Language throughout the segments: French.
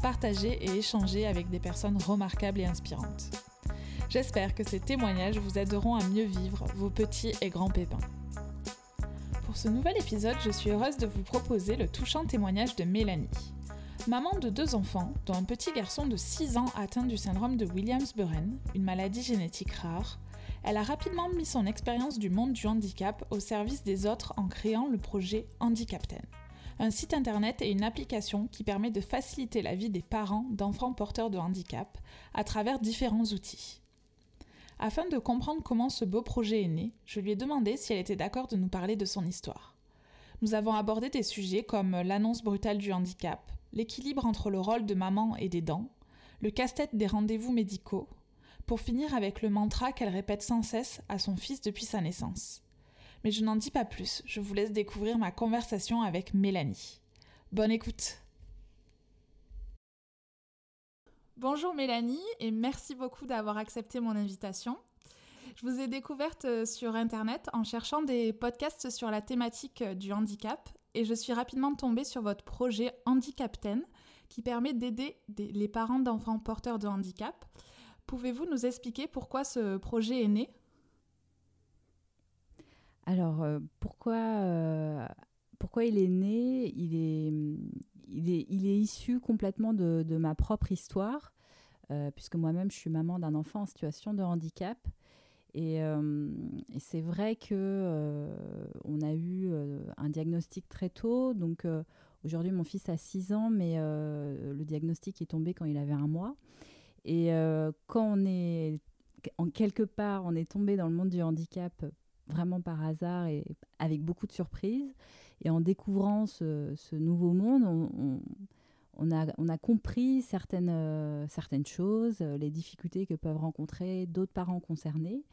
partager et échanger avec des personnes remarquables et inspirantes. J'espère que ces témoignages vous aideront à mieux vivre vos petits et grands pépins. Pour ce nouvel épisode, je suis heureuse de vous proposer le touchant témoignage de Mélanie. Maman de deux enfants, dont un petit garçon de 6 ans atteint du syndrome de Williams-Buren, une maladie génétique rare, elle a rapidement mis son expérience du monde du handicap au service des autres en créant le projet Handicapten un site internet et une application qui permet de faciliter la vie des parents d'enfants porteurs de handicap à travers différents outils. Afin de comprendre comment ce beau projet est né, je lui ai demandé si elle était d'accord de nous parler de son histoire. Nous avons abordé des sujets comme l'annonce brutale du handicap, l'équilibre entre le rôle de maman et des dents, le casse-tête des rendez-vous médicaux, pour finir avec le mantra qu'elle répète sans cesse à son fils depuis sa naissance. Mais je n'en dis pas plus, je vous laisse découvrir ma conversation avec Mélanie. Bonne écoute Bonjour Mélanie et merci beaucoup d'avoir accepté mon invitation. Je vous ai découverte euh, sur Internet en cherchant des podcasts sur la thématique euh, du handicap et je suis rapidement tombée sur votre projet Handicapten qui permet d'aider les parents d'enfants porteurs de handicap. Pouvez-vous nous expliquer pourquoi ce projet est né? Alors, euh, pourquoi, euh, pourquoi il est né? Il est, il, est, il est issu complètement de, ma propre histoire, euh, puisque moi-même, je suis maman d'un enfant en situation de handicap. Et, et c'est vrai que on a eu un diagnostic très tôt. Donc aujourd'hui, mon fils a 6 ans, mais le diagnostic est tombé quand il avait un mois. Et quand on est en quelque part, on est tombé dans le monde du handicap vraiment par hasard et avec beaucoup de surprises. Et en découvrant ce, nouveau monde, on, a, on, a, compris certaines, euh, certaines choses, euh, les difficultés que peuvent rencontrer d'autres parents concernés.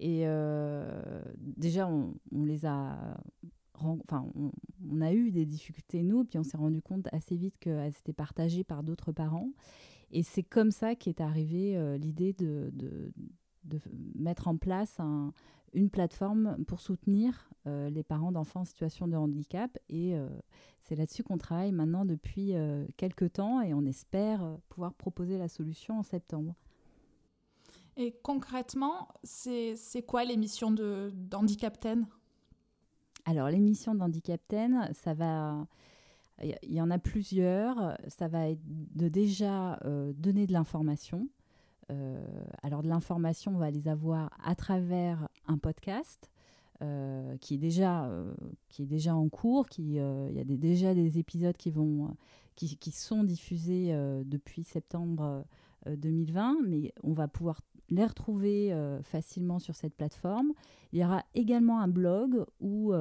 Et euh, déjà, on, les a... Enfin, on, a eu des difficultés, nous, puis on s'est rendu compte assez vite qu'elles étaient partagées par d'autres parents. Et c'est comme ça qu'est arrivée l'idée de de mettre en place une plateforme pour soutenir euh, les parents d'enfants en situation de handicap. Et euh, c'est là-dessus qu'on travaille maintenant depuis euh, quelques temps et on espère pouvoir proposer la solution en septembre. Et concrètement, c'est quoi l'émission d'Handicapten Alors, l'émission d'Handicapten, ça va... Il y en a plusieurs. Ça va être de déjà donner de l'information euh, alors de l'information, on va les avoir à travers un podcast. Euh, qui est déjà euh, qui est déjà en cours, il y a déjà des épisodes qui vont qui, sont diffusés depuis septembre 2020, mais on va pouvoir les retrouver facilement sur cette plateforme. Il y aura également un blog où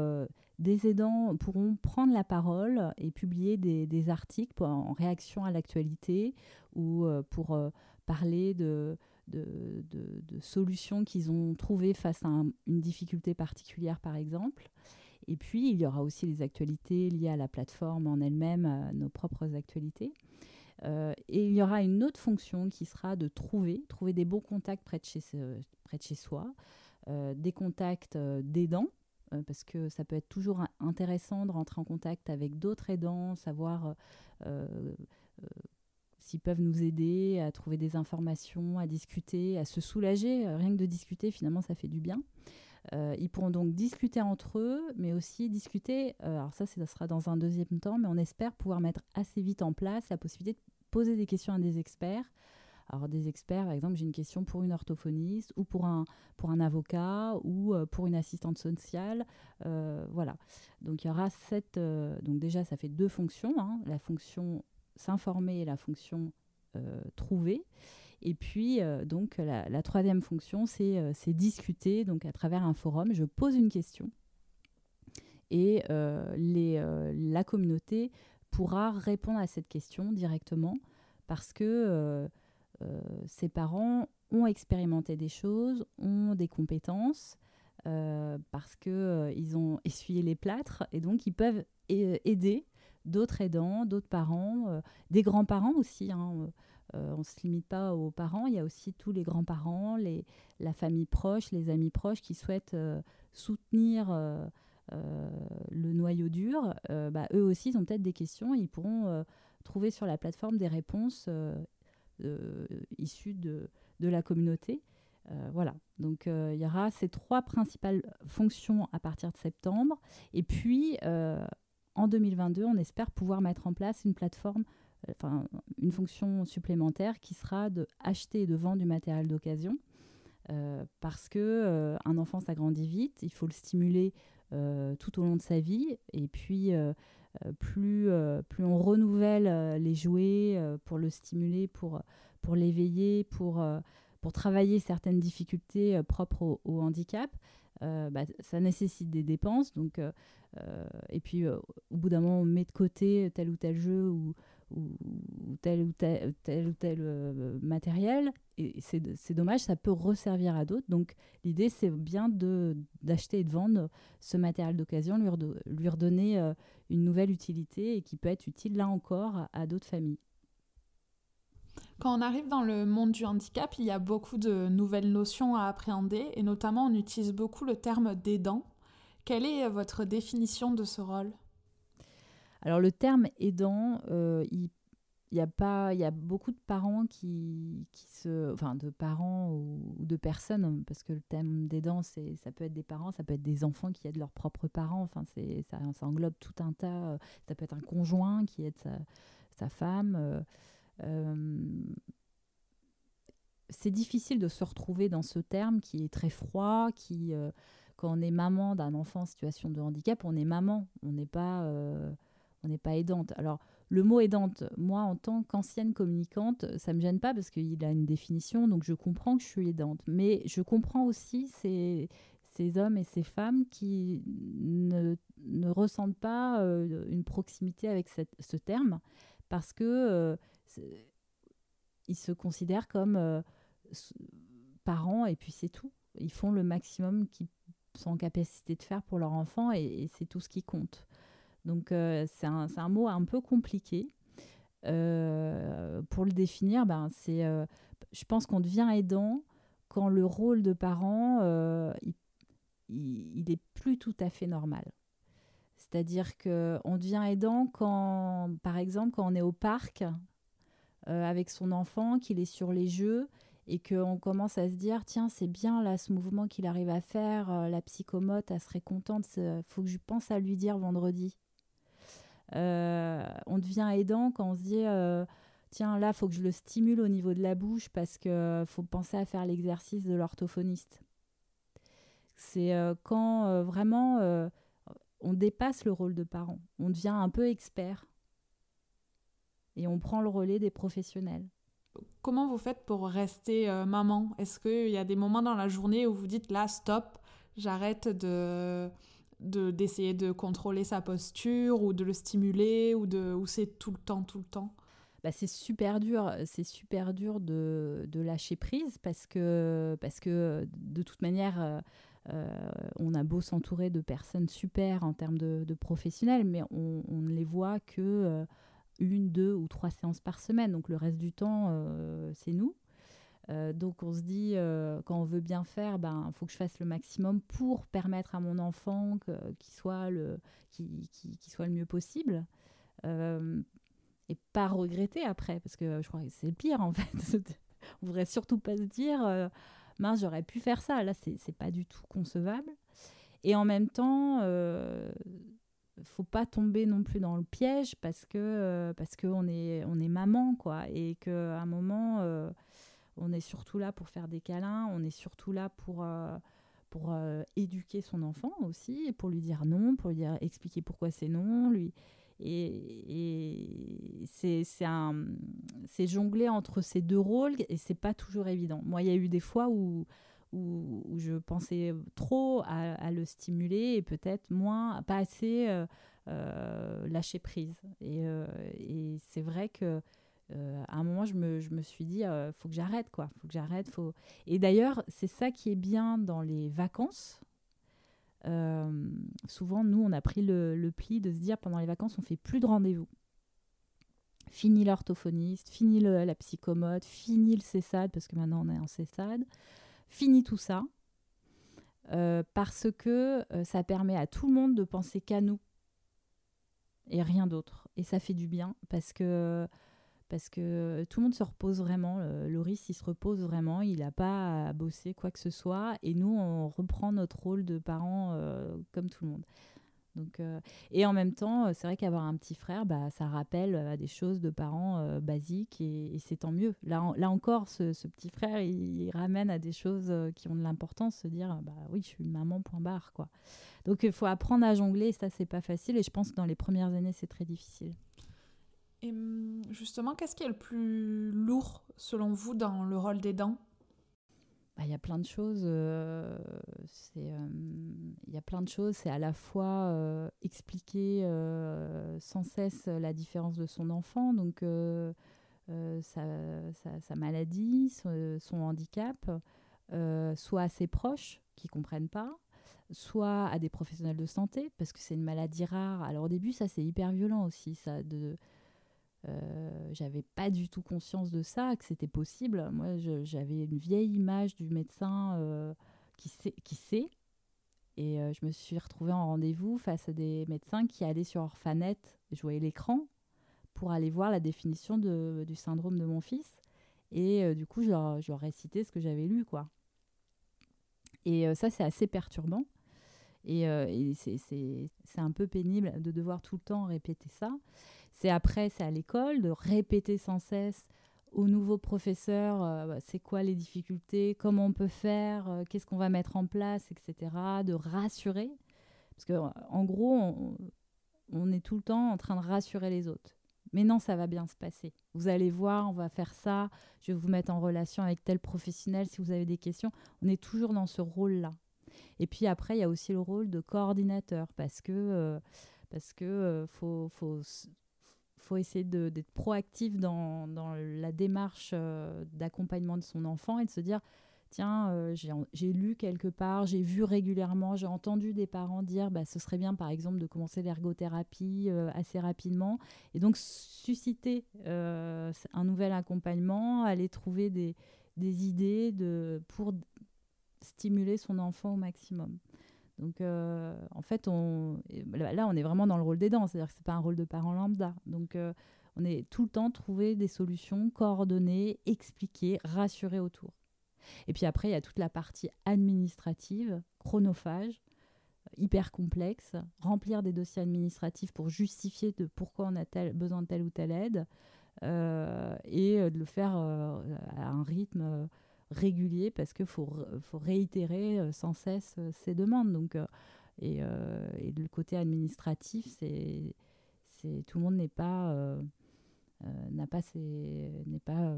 des aidants pourront prendre la parole et publier des articles en réaction à l'actualité ou pour parler de, de, solutions qu'ils ont trouvées face à une difficulté particulière, par exemple. Et puis, il y aura aussi les actualités liées à la plateforme en elle-même, nos propres actualités. Euh, et il y aura une autre fonction qui sera de trouver, trouver des bons contacts près de chez, près de chez soi, euh, des contacts euh, d'aidants, parce que ça peut être toujours intéressant de rentrer en contact avec d'autres aidants, savoir s'ils peuvent nous aider à trouver des informations, à discuter, à se soulager. Euh, rien que de discuter, finalement, ça fait du bien. Euh, ils pourront donc discuter entre eux, mais aussi discuter, euh, alors ça, ça sera dans un deuxième temps, mais on espère pouvoir mettre assez vite en place la possibilité de poser des questions à des experts. Alors des experts, par exemple, j'ai une question pour une orthophoniste ou pour un, pour un avocat ou pour une assistante sociale. voilà. Donc il y aura cette... donc déjà, ça fait deux fonctions. Hein. La fonction s'informer et la fonction euh, trouver. Et puis, euh, donc, la, troisième fonction, euh, c'est discuter. Donc, à travers un forum, je pose une question et la communauté pourra répondre à cette question directement parce que ces parents ont expérimenté des choses, ont des compétences, parce qu'ils ont essuyé les plâtres, et donc ils peuvent aider d'autres aidants, d'autres parents, des grands-parents aussi. Hein, euh, on ne se limite pas aux parents, il y a aussi tous les grands-parents, la famille proche, les amis proches qui souhaitent euh, soutenir euh, le noyau dur. Bah, eux aussi, ils ont peut-être des questions, ils pourront trouver sur la plateforme des réponses issues de, de, la communauté. voilà, donc il y aura ces trois principales fonctions à partir de septembre. Et puis, en 2022, on espère pouvoir mettre en place une plateforme enfin, une fonction supplémentaire qui sera de acheter et de vendre du matériel d'occasion. Euh, parce que euh, un enfant s'agrandit vite, il faut le stimuler euh, tout au long de sa vie, et puis plus, plus on renouvelle les jouets pour le stimuler, pour, pour l'éveiller, pour, pour travailler certaines difficultés propres au, handicap, bah, ça nécessite des dépenses. Donc, et puis au bout d'un moment, on met de côté tel ou tel jeu ou, tel ou tel, euh, matériel. Et c'est dommage, ça peut resservir à d'autres. Donc l'idée, c'est bien d'acheter et de vendre ce matériel d'occasion, lui, redonner euh, une nouvelle utilité et qui peut être utile là encore à, d'autres familles. Quand on arrive dans le monde du handicap, il y a beaucoup de nouvelles notions à appréhender et notamment on utilise beaucoup le terme d'aidant. Quelle est votre définition de ce rôle? Alors le terme aidant, euh, il y a pas, il y a beaucoup de parents qui, qui se, enfin de parents ou, de personnes, parce que le thème d'aidant, c'est, ça peut être des parents, ça peut être des enfants qui aident leurs propres parents. Enfin, ça, ça, englobe tout un tas. Euh, ça peut être un conjoint qui aide sa, sa femme. Euh, c'est difficile de se retrouver dans ce terme qui est très froid, qui quand on est maman d'un enfant en situation de handicap, on est maman, on n'est pas n'est pas aidante. Alors, le mot aidante, moi, en tant qu'ancienne communicante, ça ne me gêne pas parce qu'il a une définition, donc je comprends que je suis aidante. Mais je comprends aussi ces, ces hommes et ces femmes qui ne, ne ressentent pas euh, une proximité avec ce terme parce que euh, ils se considèrent comme euh, parents et puis c'est tout. Ils font le maximum qu'ils sont en capacité de faire pour leur enfant et c'est tout ce qui compte. Donc euh, c'est un, mot un peu compliqué. Euh, pour le définir, ben, c'est, je pense qu'on devient aidant quand le rôle de parent, il, il, plus tout à fait normal. C'est-à-dire qu'on devient aidant quand, par exemple, quand on est au parc avec son enfant, qu'il est sur les jeux et qu'on commence à se dire tiens c'est bien là ce mouvement qu'il arrive à faire la psychomote elle serait contente faut que je pense à lui dire vendredi. Euh, on devient aidant quand on se dit euh, tiens, là, faut que je le stimule au niveau de la bouche parce euh, faut penser à faire l'exercice de l'orthophoniste. C'est quand vraiment on dépasse le rôle de parent, on devient un peu expert et on prend le relais des professionnels. Comment vous faites pour rester maman? Est-ce qu'il y a des moments dans la journée où vous dites là, stop, j'arrête de d'essayer de, contrôler sa posture ou de le stimuler ou de ou c'est tout le temps tout le temps? Bah, c'est super dur. C'est super dur de, de, lâcher prise parce que parce que de toute manière euh, euh, on a beau s'entourer de personnes super en termes de, professionnels mais on, ne les voit que euh, une deux ou trois séances par semaine donc le reste du temps c'est nous euh, donc on se dit, euh, quand on veut bien faire, il ben, faut que je fasse le maximum pour permettre à mon enfant qu'il soit, le, soit le mieux possible. Euh, et pas regretter après, parce que je crois que c'est le pire en fait. on voudrait surtout pas se dire, mince, j'aurais pu faire ça. Là, c'est pas du tout concevable. Et en même temps, faut pas tomber non plus dans le piège parce que parce qu'on est on est maman quoi et qu'à un moment on est surtout là pour faire des câlins, on est surtout là pour, euh, pour euh, éduquer son enfant aussi, pour lui dire non, pour lui dire, expliquer pourquoi c'est non. Lui. Et, et c'est jongler entre ces deux rôles et c'est pas toujours évident. Moi, il y a eu des fois où, où, je pensais trop à, le stimuler et peut-être moins, pas assez euh, lâcher prise. Et, et c'est vrai que à un moment, je me, suis dit, il faut que j'arrête, quoi. Faut que j'arrête. Et d'ailleurs, c'est ça qui est bien dans les vacances. souvent, nous, on a pris le, le, pli de se dire, pendant les vacances, on fait plus de rendez-vous. Fini l'orthophoniste, fini la psychomote, fini le CESAD, parce que maintenant on est en CESAD, fini tout ça, euh, parce que euh, ça permet à tout le monde de penser qu'à nous et rien d'autre. Et ça fait du bien, parce que, parce que tout le monde se repose vraiment, Loris il se repose vraiment, il n'a pas à bosser quoi que ce soit, et nous on reprend notre rôle de parents euh, comme tout le monde. Donc, euh, et en même temps, euh, c'est vrai qu'avoir un petit frère, bah, ça rappelle à des choses de parents euh, basiques et, c'est tant mieux. Là, là encore, ce, petit frère, il, ramène à des choses qui ont de l'importance, se dire, bah oui, je suis une maman, point barre. Quoi. Donc il faut apprendre à jongler, et ça, c'est pas facile. Et je pense que dans les premières années, c'est très difficile. Et hum, justement, qu'est-ce qui est le plus lourd, selon vous, dans le rôle d'aidant? Bah, il y a plein de choses. Euh, euh, il y a plein de choses. C'est à la fois euh, expliquer sans cesse la différence de son enfant, donc sa, maladie, son, handicap, soit à ses proches qui comprennent pas, soit à des professionnels de santé parce que c'est une maladie rare. Alors au début, ça c'est hyper violent aussi, ça de euh, j'avais pas du tout conscience de ça, que c'était possible. Moi, j'avais une vieille image du médecin euh, qui, sait, qui sait. Et euh, je me suis retrouvée en rendez-vous face à des médecins qui allaient sur Orphanet, voyais l'écran, pour aller voir la définition de, du syndrome de mon fils. Et du coup, je leur, je récitais ce que j'avais lu, quoi. Et ça, c'est assez perturbant. Et, et c'est un peu pénible de devoir tout le temps répéter ça. C'est après, c'est à l'école, de répéter sans cesse aux nouveaux professeurs euh, bah, c'est quoi les difficultés, comment on peut faire, euh, qu'est-ce qu'on va mettre en place, etc. De rassurer. Parce qu'en en gros, on, est tout le temps en train de rassurer les autres. Mais non, ça va bien se passer. Vous allez voir, on va faire ça, je vais vous mettre en relation avec tel professionnel si vous avez des questions. On est toujours dans ce rôle-là. Et puis après, il y a aussi le rôle de coordinateur parce que, euh, parce que faut, faut faut essayer d'être proactif dans, la démarche euh, d'accompagnement de son enfant et de se dire tiens, euh, j'ai lu quelque part, j'ai vu régulièrement, j'ai entendu des parents dire bah, ce serait bien par exemple de commencer l'ergothérapie euh, assez rapidement et donc susciter un nouvel accompagnement, aller trouver des, des idées de, pour stimuler son enfant au maximum. Donc, euh, en fait, on, là, on est vraiment dans le rôle d'aidant, c'est-à-dire que ce n'est pas un rôle de parent lambda. Donc, euh, on est tout le temps trouver des solutions, coordonner, expliquer, rassurer autour. Et puis après, il y a toute la partie administrative, chronophage, hyper complexe, remplir des dossiers administratifs pour justifier de pourquoi on a tel, besoin de telle ou telle aide, euh, et de le faire à un rythme régulier parce qu'il faut, faut réitérer euh, sans cesse euh, ces demandes. Donc, euh, et, et, le côté administratif, c'est, c'est tout le monde n'est pas n'a pas n'est pas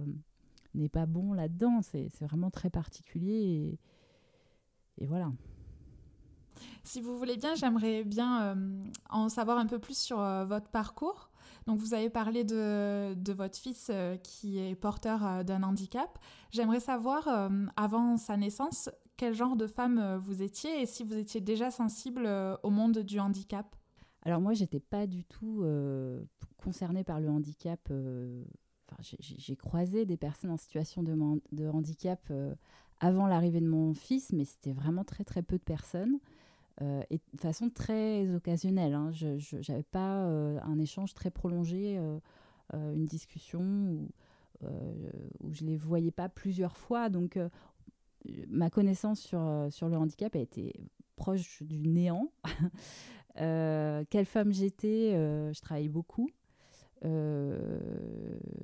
n'est pas bon là-dedans. C'est, c'est vraiment très particulier et voilà. Si vous voulez bien, j'aimerais bien en savoir un peu plus sur votre parcours. Donc vous avez parlé de, votre fils euh, qui est porteur euh, d'un handicap. J'aimerais savoir, euh, avant sa naissance, quel genre de femme vous étiez et si vous étiez déjà sensible au monde du handicap. Alors moi, j'étais pas du tout concernée par le handicap. J'ai croisé des personnes en situation de, de handicap avant l'arrivée de mon fils, mais c'était vraiment très très peu de personnes. Euh, et de façon très occasionnelle. Hein. Je n'avais pas euh, un échange très prolongé, euh, une discussion où, je ne les voyais pas plusieurs fois. Donc, ma connaissance sur, le handicap a été proche du néant. quelle femme j'étais Je travaillais beaucoup.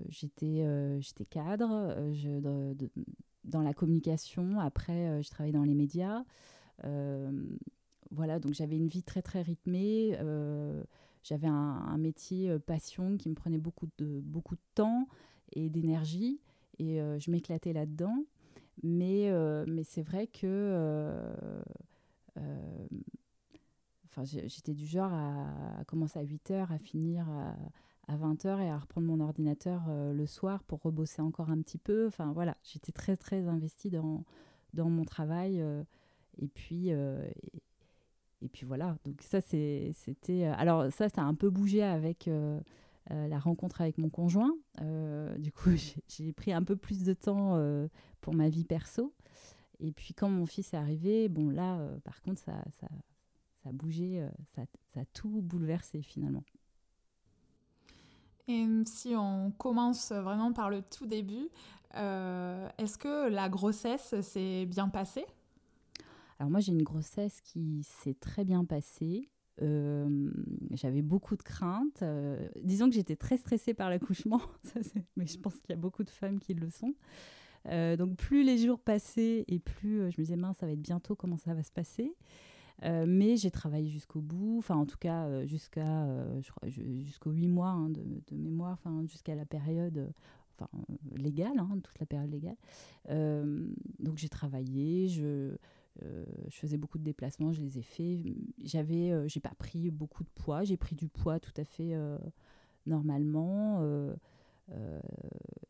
j'étais cadre dans la communication. Après, je travaillais dans les médias voilà, donc j'avais une vie très très rythmée. Euh, j'avais un, métier euh, passion qui me prenait beaucoup de, beaucoup de temps et d'énergie et euh, je m'éclatais là-dedans. Mais, mais c'est vrai que enfin, j'étais du genre à, commencer à 8 heures, à finir à, à 20h et à reprendre mon ordinateur le soir pour rebosser encore un petit peu. Enfin voilà, j'étais très très investie dans, dans mon travail. et puis. Puis voilà, donc ça c'était... Alors ça, ça a un peu bougé avec la rencontre avec mon conjoint. du coup, j'ai pris un peu plus de temps pour ma vie perso. Et puis quand mon fils est arrivé, bon là, euh, par contre, ça, ça, ça a bougé, euh, ça, a tout bouleversé finalement. Et si on commence vraiment par le tout début, euh, est-ce que la grossesse s'est bien passée? Alors moi j'ai une grossesse qui s'est très bien passée. j'avais beaucoup de craintes. disons que j'étais très stressée par l'accouchement, mais je pense qu'il y a beaucoup de femmes qui le sont. Euh, donc plus les jours passaient et plus euh, je me disais, mince, ça va être bientôt, comment ça va se passer? Euh, mais j'ai travaillé jusqu'au bout, enfin en tout cas jusqu'à jusqu'aux huit mois hein, de, mémoire, enfin jusqu'à la période enfin, légale, hein, toute la période légale. donc j'ai travaillé, je, je faisais beaucoup de déplacements, je les ai faits. J'avais, j'ai pas pris beaucoup de poids, j'ai pris du poids tout à fait normalement. Euh,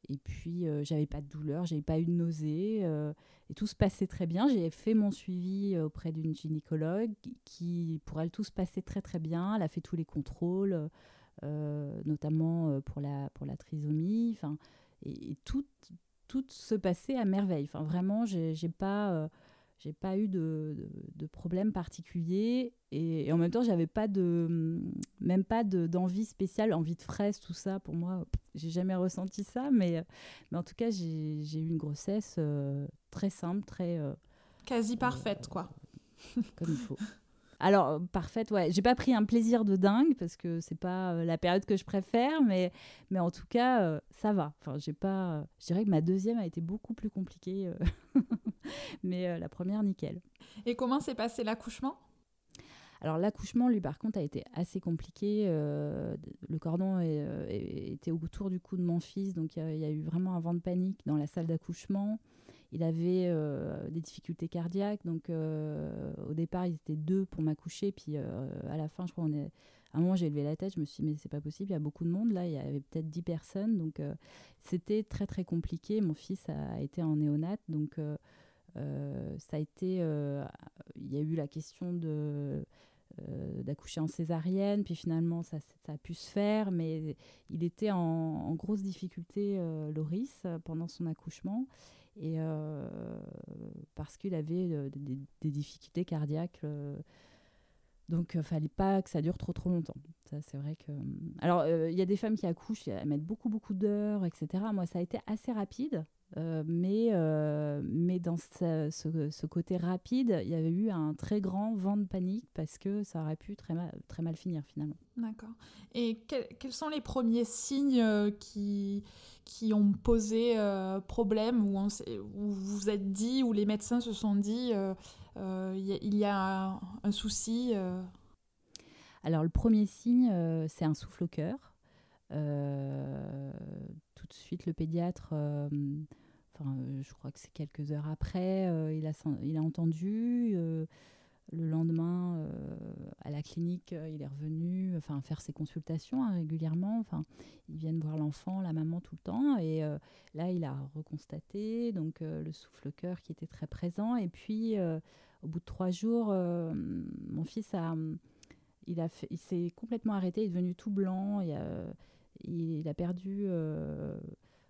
et puis, euh, j'avais pas de douleur, j'avais pas eu de nausée. Euh, et tout se passait très bien. J'ai fait mon suivi auprès d'une gynécologue qui, pour elle, tout se passait très très bien. Elle a fait tous les contrôles, notamment pour la, pour la trisomie. Enfin, et, tout, tout se passait à merveille. Enfin, vraiment, j'ai pas j'ai pas eu de, de, problème particulier et, en même temps j'avais pas de même pas d'envie spéciale envie de fraise tout ça. Pour moi j'ai jamais ressenti ça mais mais en tout cas j'ai eu une grossesse euh, très simple très euh, quasi parfaite quoi. comme il faut alors parfaite ouais j'ai pas pris un plaisir de dingue parce que c'est pas euh, la période que je préfère mais mais en tout cas ça va enfin j'ai pas je dirais que ma deuxième a été beaucoup plus compliquée mais euh, la première, nickel. Et comment s'est passé l'accouchement? Alors l'accouchement, lui, par contre, a été assez compliqué. Euh, le cordon euh, était autour du cou de mon fils, donc il y, a eu vraiment un vent de panique dans la salle d'accouchement. Il avait des difficultés cardiaques, donc au départ, ils étaient deux pour m'accoucher, puis à la fin, je crois. À un moment, j'ai levé la tête, je me suis dit, mais c'est pas possible, il y a beaucoup de monde, là, il y avait peut-être dix personnes, donc c'était très, très compliqué. Mon fils a été en néonate, donc euh, ça a été, euh, il y a eu la question de euh, d'accoucher en césarienne, puis finalement ça, a pu se faire, mais il était en, grosse difficulté, Loris, pendant son accouchement, et parce qu'il avait des, difficultés cardiaques. donc, fallait pas que ça dure trop trop longtemps. Ça, c'est vrai que. Alors, il y a des femmes qui accouchent, elles mettent beaucoup beaucoup d'heures, etc. Moi, ça a été assez rapide. Euh, mais, euh, mais dans ce, ce, côté rapide, il y avait eu un très grand vent de panique parce que ça aurait pu très mal, très mal finir finalement. D'accord. Et quels sont les premiers signes euh, qui, qui ont posé problème, où, on, où vous vous êtes dit, où les médecins se sont dit, il y, a un, un souci Alors le premier signe, c'est un souffle au cœur. tout de suite, le pédiatre Enfin, euh, je crois que c'est quelques heures après, euh, il, a, entendu. Euh, le lendemain, à la clinique, il est revenu enfin, faire ses consultations hein, régulièrement. Enfin, ils viennent voir l'enfant, la maman tout le temps. Et là, il a reconstaté donc, le souffle-cœur qui était très présent. Et puis, au bout de trois jours, mon fils a, il, a il s'est complètement arrêté. Il est devenu tout blanc. Il a perdu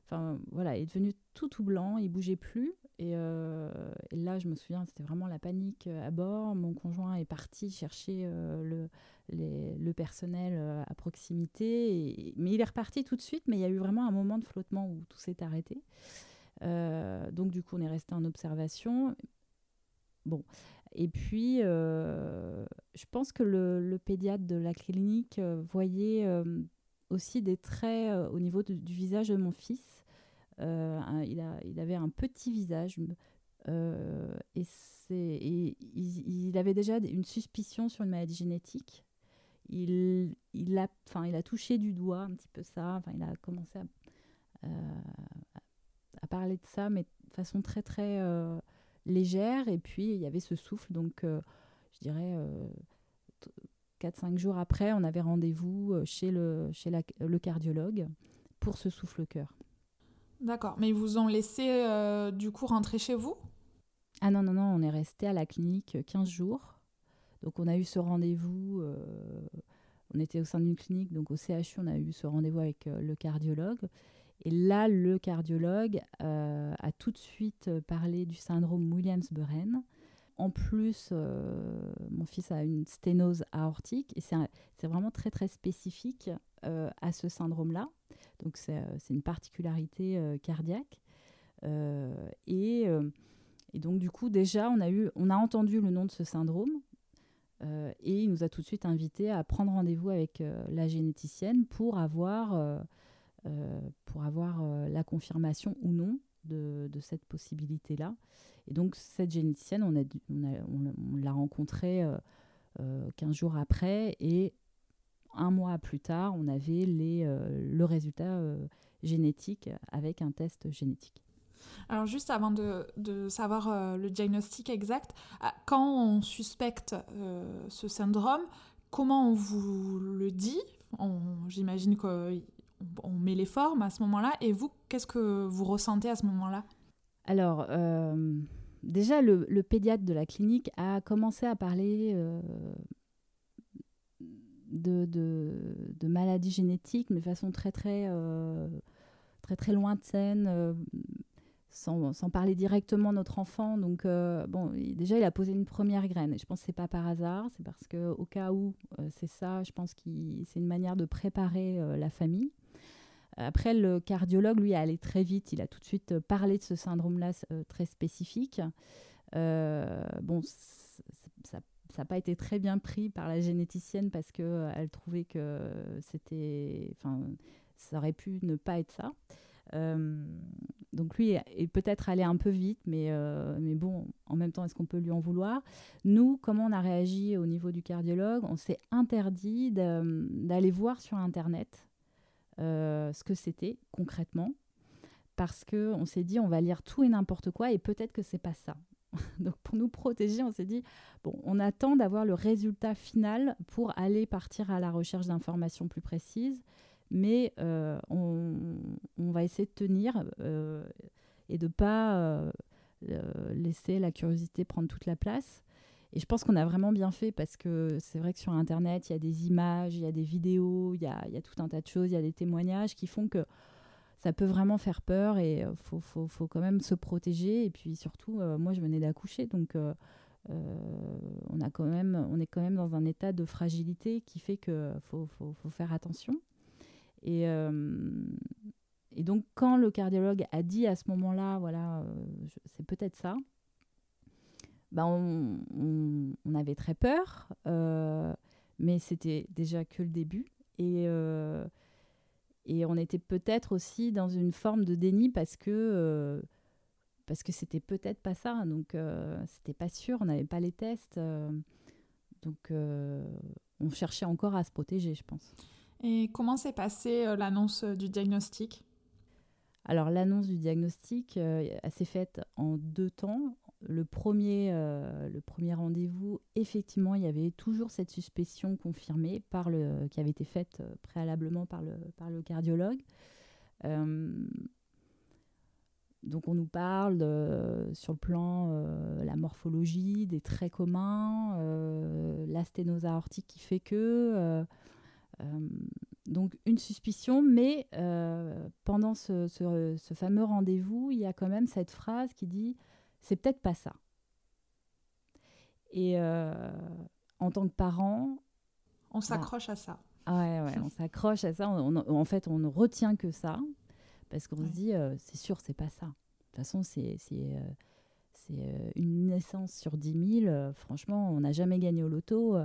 Enfin, voilà, il est devenu tout tout blanc, il bougeait plus. Et, euh, là, je me souviens, c'était vraiment la panique euh, à bord. Mon conjoint est parti chercher euh, le, le personnel à proximité. mais il est reparti tout de suite, mais il y a eu vraiment un moment de flottement où tout s'est arrêté. donc, du coup, on est resté en observation. Bon. Et puis, je pense que le, le, pédiatre de la clinique voyait aussi des traits au niveau du visage de mon fils euh, il, a, il avait un petit visage. Euh, et, et il, avait déjà une suspicion sur une maladie génétique. Il, il, a, il a touché du doigt un petit peu ça. Il a commencé à, euh, à parler de ça, mais de façon très très légère. Et puis il y avait ce souffle, donc je dirais 4-5 jours après, on avait rendez-vous chez, le, chez le cardiologue pour ce souffle-cœur. D'accord, mais ils vous ont laissé du coup rentrer chez vous? Ah non, non, non, on est resté à la clinique 15 jours. Donc on a eu ce rendez-vous, on était au sein d'une clinique, donc au CHU, on a eu ce rendez-vous avec le cardiologue. Et là, le cardiologue euh, a tout de suite euh, parlé du syndrome Williams-Buren. En plus, euh, mon fils a une sténose aortique et c'est vraiment très très spécifique à ce syndrome-là. Donc c'est une particularité cardiaque. Et, donc du coup déjà, on a, entendu le nom de ce syndrome et il nous a tout de suite invité à prendre rendez-vous avec la généticienne pour avoir euh, euh, la confirmation ou non de, cette possibilité-là. Et donc, cette généticienne, on, a, on, on, l'a rencontrée euh, 15 jours après et un mois plus tard, on avait les, le résultat génétique avec un test génétique. Alors juste avant de, de savoir le diagnostic exact, quand on suspecte ce syndrome, comment on vous le dit? J'imagine que on met les formes à ce moment-là. Et vous, qu'est-ce que vous ressentez à ce moment-là? Alors, euh, déjà, le, pédiatre de la clinique a commencé à parler euh, de, maladies génétiques, mais de façon très, très, euh, très, très lointaine. Sans, parler directement notre enfant. Donc, bon, déjà, il a posé une première graine. Et je pense que ce n'est pas par hasard. C'est parce qu'au cas où c'est ça, je pense que c'est une manière de préparer la famille. Après, le cardiologue, lui, a allé très vite. Il a tout de suite euh, parlé de ce syndrome-là euh, très spécifique. Euh, bon, ça n'a pas été très bien pris par la généticienne parce qu'elle trouvait que c'était, enfin, ça aurait pu ne pas être ça. donc lui est peut-être allé un peu vite, mais, mais bon, en même temps, est-ce qu'on peut lui en vouloir? Nous, comment on a réagi au niveau du cardiologue? On s'est interdit d'aller voir sur Internet euh, ce que c'était concrètement, parce qu'on s'est dit on va lire tout et n'importe quoi et peut-être que c'est pas ça. Donc pour nous protéger, on s'est dit bon, on attend d'avoir le résultat final pour aller partir à la recherche d'informations plus précises, mais euh, on, va essayer de tenir euh, et de pas laisser la curiosité prendre toute la place. Et je pense qu'on a vraiment bien fait parce que c'est vrai que sur Internet, il y a des images, il y a des vidéos, il y a, tout un tas de choses, il y a des témoignages qui font que ça peut vraiment faire peur et il euh, faut, faut, faut, quand même se protéger. Et puis surtout, euh, moi, je venais d'accoucher, donc euh, on, a quand même, on est quand même dans un état de fragilité qui fait qu'il faut, faut, faire attention. Et, et donc, quand le cardiologue a dit à ce moment-là, voilà, c'est peut-être ça, bah, on, on, avait très peur, euh, mais c'était déjà que le début. Et, euh, et on était peut-être aussi dans une forme de déni parce que euh, parce que c'était peut-être pas ça. Donc c'était pas sûr, on n'avait pas les tests. donc on cherchait encore à se protéger, je pense. Et comment s'est passée l'annonce du diagnostic? Alors l'annonce du diagnostic s'est faite en deux temps le premier, euh, premier rendez-vous, effectivement, il y avait toujours cette suspicion confirmée par le, qui avait été faite euh, préalablement par le, par le cardiologue. Euh, donc on nous parle sur le plan la morphologie, des traits communs, la sténose aortique qui fait que... donc une suspicion, mais pendant ce, ce fameux rendez-vous, il y a quand même cette phrase qui dit c'est peut-être pas ça. Et euh, en tant que parent, on s'accroche à ça. Ah ouais, ouais, on s'accroche à ça. en fait, on ne retient que ça parce qu'on se dit, euh, c'est sûr, c'est pas ça. De toute façon, c'est euh, une naissance sur 10 000. franchement, on n'a jamais gagné au loto.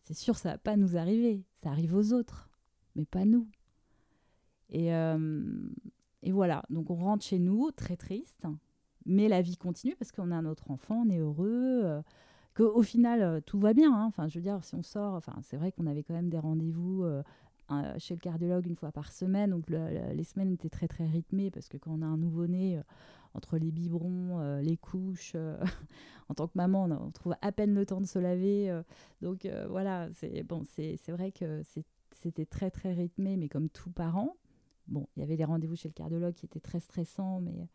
c'est sûr, ça va pas nous arriver. Ça arrive aux autres, mais pas nous. Et, et voilà, donc on rentre chez nous très triste mais la vie continue parce qu'on a notre enfant, on est heureux, euh, qu'au final, euh, tout va bien. Hein. Enfin, je veux dire, si on sort, enfin, c'est vrai qu'on avait quand même des rendez-vous euh, chez le cardiologue une fois par semaine. Donc les semaines étaient très très rythmées parce que quand on a un nouveau-né, entre les biberons, les couches, en tant que maman, on, trouve à peine le temps de se laver. donc voilà, c'est bon, c'est vrai que c'était très très rythmé, mais comme tout parent. Bon, il y avait les rendez-vous chez le cardiologue qui étaient très stressants, mais,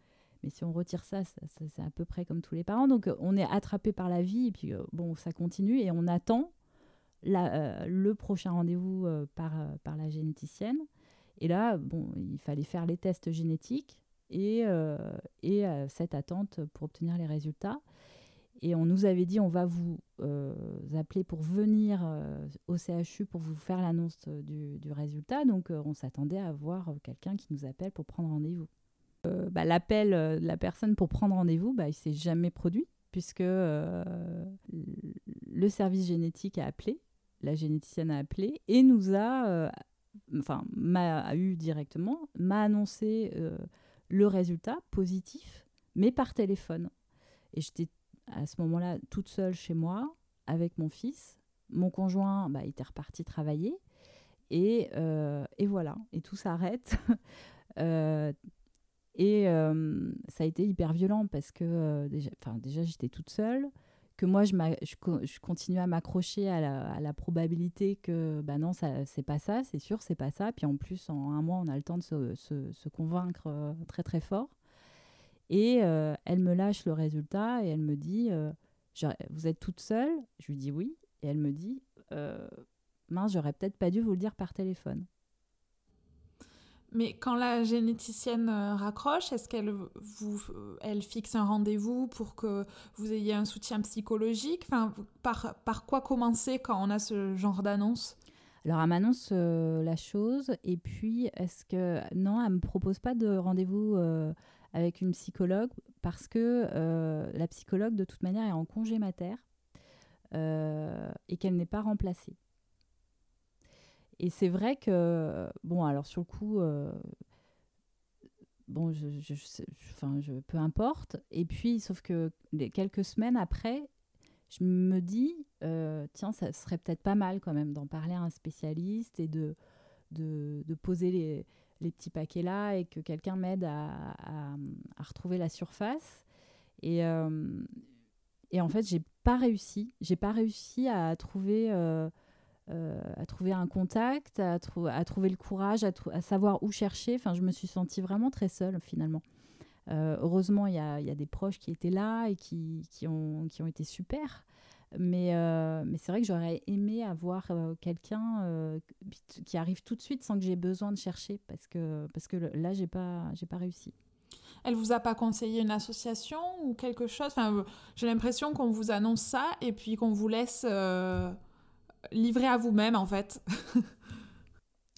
mais si on retire ça, c'est à peu près comme tous les parents. Donc euh, on est attrapé par la vie, et puis euh, bon, ça continue, et on attend euh, le prochain rendez-vous par, la généticienne. Et là, bon, il fallait faire les tests génétiques et, et cette attente pour obtenir les résultats. Et on nous avait dit, on va vous appeler pour venir au CHU pour vous faire l'annonce du, résultat. Donc, on s'attendait à voir quelqu'un qui nous appelle pour prendre rendez-vous. Bah, L'appel de la personne pour prendre rendez-vous, bah, il s'est jamais produit, puisque le service génétique a appelé, la généticienne a appelé, et nous a, enfin, m'a eu directement, m'a annoncé le résultat positif, mais par téléphone. Et j'étais à ce moment-là toute seule chez moi avec mon fils. Mon conjoint bah, était reparti travailler. Et, euh, voilà, et tout s'arrête. Euh, et euh, ça a été hyper violent parce que déjà, déjà j'étais toute seule, que moi je, je, je continuais à m'accrocher à à la, probabilité que bah non, c'est pas ça, c'est sûr, c'est pas ça. Puis en plus, en un mois, on a le temps de se, se, convaincre très très fort. Et euh, elle me lâche le résultat et elle me dit euh, Vous êtes toute seule? Je lui dis oui. Et elle me dit euh, Mince, j'aurais peut-être pas dû vous le dire par téléphone. Mais quand la généticienne raccroche, est-ce qu'elle vous, elle fixe un rendez-vous pour que vous ayez un soutien psychologique? Enfin, par, par quoi commencer quand on a ce genre d'annonce? Alors, elle m'annonce la chose, et puis, est-ce que. Non, elle ne me propose pas de rendez-vous avec une psychologue parce que euh, la psychologue, de toute manière, est en congé mater euh, et qu'elle n'est pas remplacée. Et c'est vrai que, bon, alors sur le coup, euh, bon, je, je, enfin, peu importe. Et puis, sauf que quelques semaines après, je me dis, tiens, ça serait peut-être pas mal quand même d'en parler à un spécialiste et de, de, de poser les, les petits paquets là et que quelqu'un m'aide à, à, retrouver la surface. Et, euh, et en fait, j'ai pas réussi. J'ai pas réussi à trouver, euh, euh, à trouver un contact, à, trouver le courage, à, savoir où chercher. Enfin, je me suis sentie vraiment très seule finalement. heureusement, il y a, des proches qui étaient là et qui, ont, été super. Mais, euh, mais c'est vrai que j'aurais aimé avoir euh, quelqu'un euh, qui arrive tout de suite sans que j'ai besoin de chercher parce que, là, j'ai pas, pas réussi. Elle vous a pas conseillé une association ou quelque chose? Enfin, J'ai l'impression qu'on vous annonce ça et puis qu'on vous laisse livrer à vous-même en fait.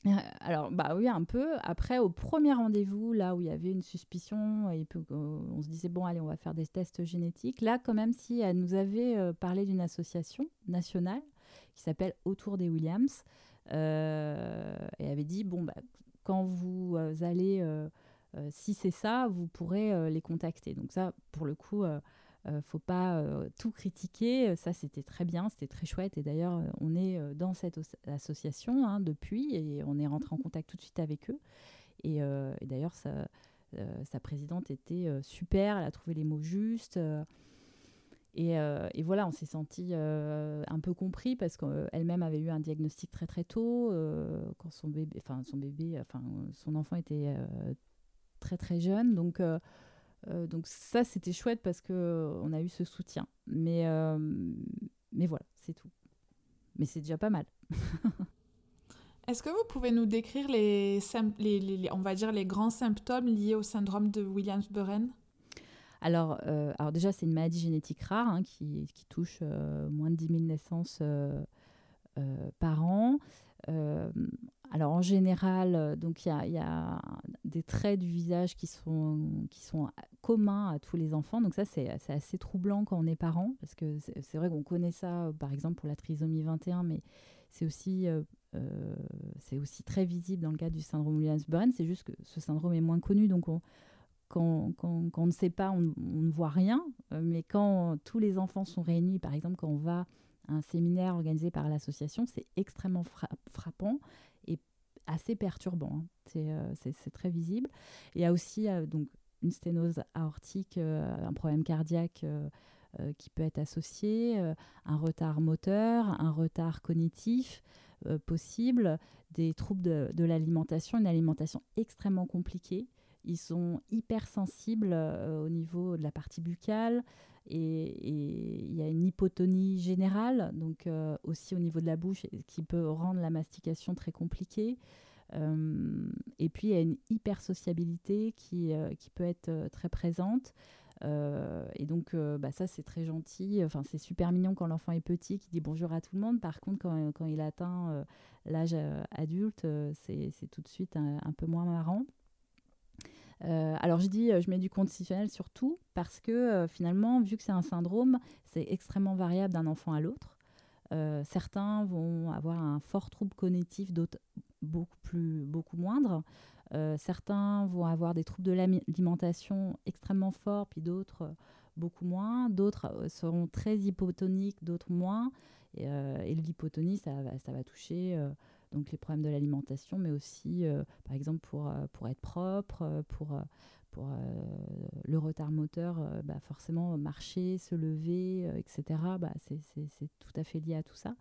Euh, alors, bah oui, un peu. Après, au premier rendez-vous, là où il y avait une suspicion, et puis, on se disait, bon, allez, on va faire des tests génétiques. Là, quand même, si elle nous avait euh, parlé d'une association nationale qui s'appelle Autour des Williams, euh, et avait dit, bon, bah, quand vous allez, si c'est ça, vous pourrez les contacter. Donc ça, pour le coup, ne euh, faut pas euh, tout critiquer. Ça, c'était très bien, c'était très chouette. Et d'ailleurs, euh, on est dans cette association hein, depuis et on est rentré en contact tout de suite avec eux. Et, d'ailleurs, sa présidente était super. Elle a trouvé les mots justes. Et, voilà, on s'est senti un peu compris parce qu'elle-même avait eu un diagnostic très très tôt quand son bébé, enfin son bébé, enfin son enfant était très très jeune. Donc euh, donc ça, c'était chouette parce que euh, on a eu ce soutien. Mais, euh, mais voilà, c'est tout. Mais c'est déjà pas mal. Est-ce que vous pouvez nous décrire les, les, on va dire les grands symptômes liés au syndrome de Williams-Burren alors, alors déjà, c'est une maladie génétique rare hein, qui, qui, touche moins de 10 000 naissances par an. Alors en général, euh, donc il y, a, des traits du visage qui sont, qui sont communs à tous les enfants. Donc ça, c'est assez troublant quand on est parent, parce que c'est vrai qu'on connaît ça, euh, par exemple, pour la trisomie 21, mais c'est aussi, euh, c'est aussi très visible dans le cas du syndrome Williams-Burren. C'est juste que ce syndrome est moins connu, donc on, quand, quand, on ne sait pas, on, ne voit rien. Mais quand tous les enfants sont réunis, par exemple, quand on va à un séminaire organisé par l'association, c'est extrêmement frappant. Assez perturbant. Hein. C'est très visible. Il y a aussi donc une sténose aortique, un problème cardiaque qui peut être associé, un retard moteur, un retard cognitif possible, des troubles de l'alimentation, une alimentation extrêmement compliquée. Ils sont hypersensibles euh, au niveau de la partie buccale et il y a une hypotonie générale, donc euh, aussi au niveau de la bouche, qui peut rendre la mastication très compliquée. Euh, et puis il y a une hypersociabilité qui, qui peut être très présente. et donc, bah, ça, c'est très gentil. Enfin, c'est super mignon quand l'enfant est petit, qui dit bonjour à tout le monde. Par contre, quand, quand il atteint l'âge adulte, c'est tout de suite un peu moins marrant. Euh, alors je dis, euh, je mets du conditionnel sur tout parce que euh, finalement, vu que c'est un syndrome, c'est extrêmement variable d'un enfant à l'autre. certains vont avoir un fort trouble cognitif, d'autres beaucoup plus, beaucoup moindre. certains vont avoir des troubles de l'alimentation extrêmement forts, puis d'autres beaucoup moins. D'autres seront très hypotoniques, d'autres moins. Et, l'hypotonie, ça, ça, va toucher donc les problèmes de l'alimentation, mais aussi, euh, par exemple, pour, euh, pour être propre, euh, pour, pour le retard moteur, bah forcément, marcher, se lever, etc., bah c'est tout à fait lié à tout ça.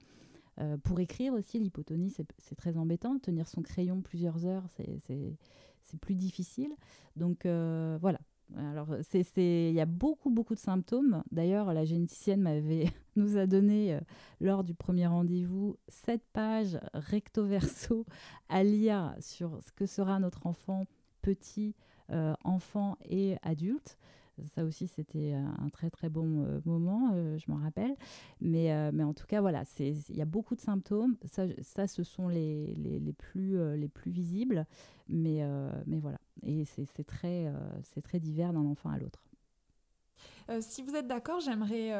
pour écrire aussi, l'hypotonie, c'est très embêtant. Tenir son crayon plusieurs heures, c'est plus difficile. Donc voilà, alors, il y a beaucoup, beaucoup de symptômes. D'ailleurs, la généticienne m'avait, nous a donné, euh, lors du premier rendez-vous, sept pages recto-verso à lire sur ce que sera notre enfant petit, euh, enfant et adulte. Ça aussi, c'était un très très bon euh, moment, euh, je m'en rappelle. Mais, euh, en tout cas, voilà, il y a beaucoup de symptômes. Ça, ce sont les, plus, les plus visibles. Mais, voilà, et c'est très, divers d'un enfant à l'autre. si vous êtes d'accord, j'aimerais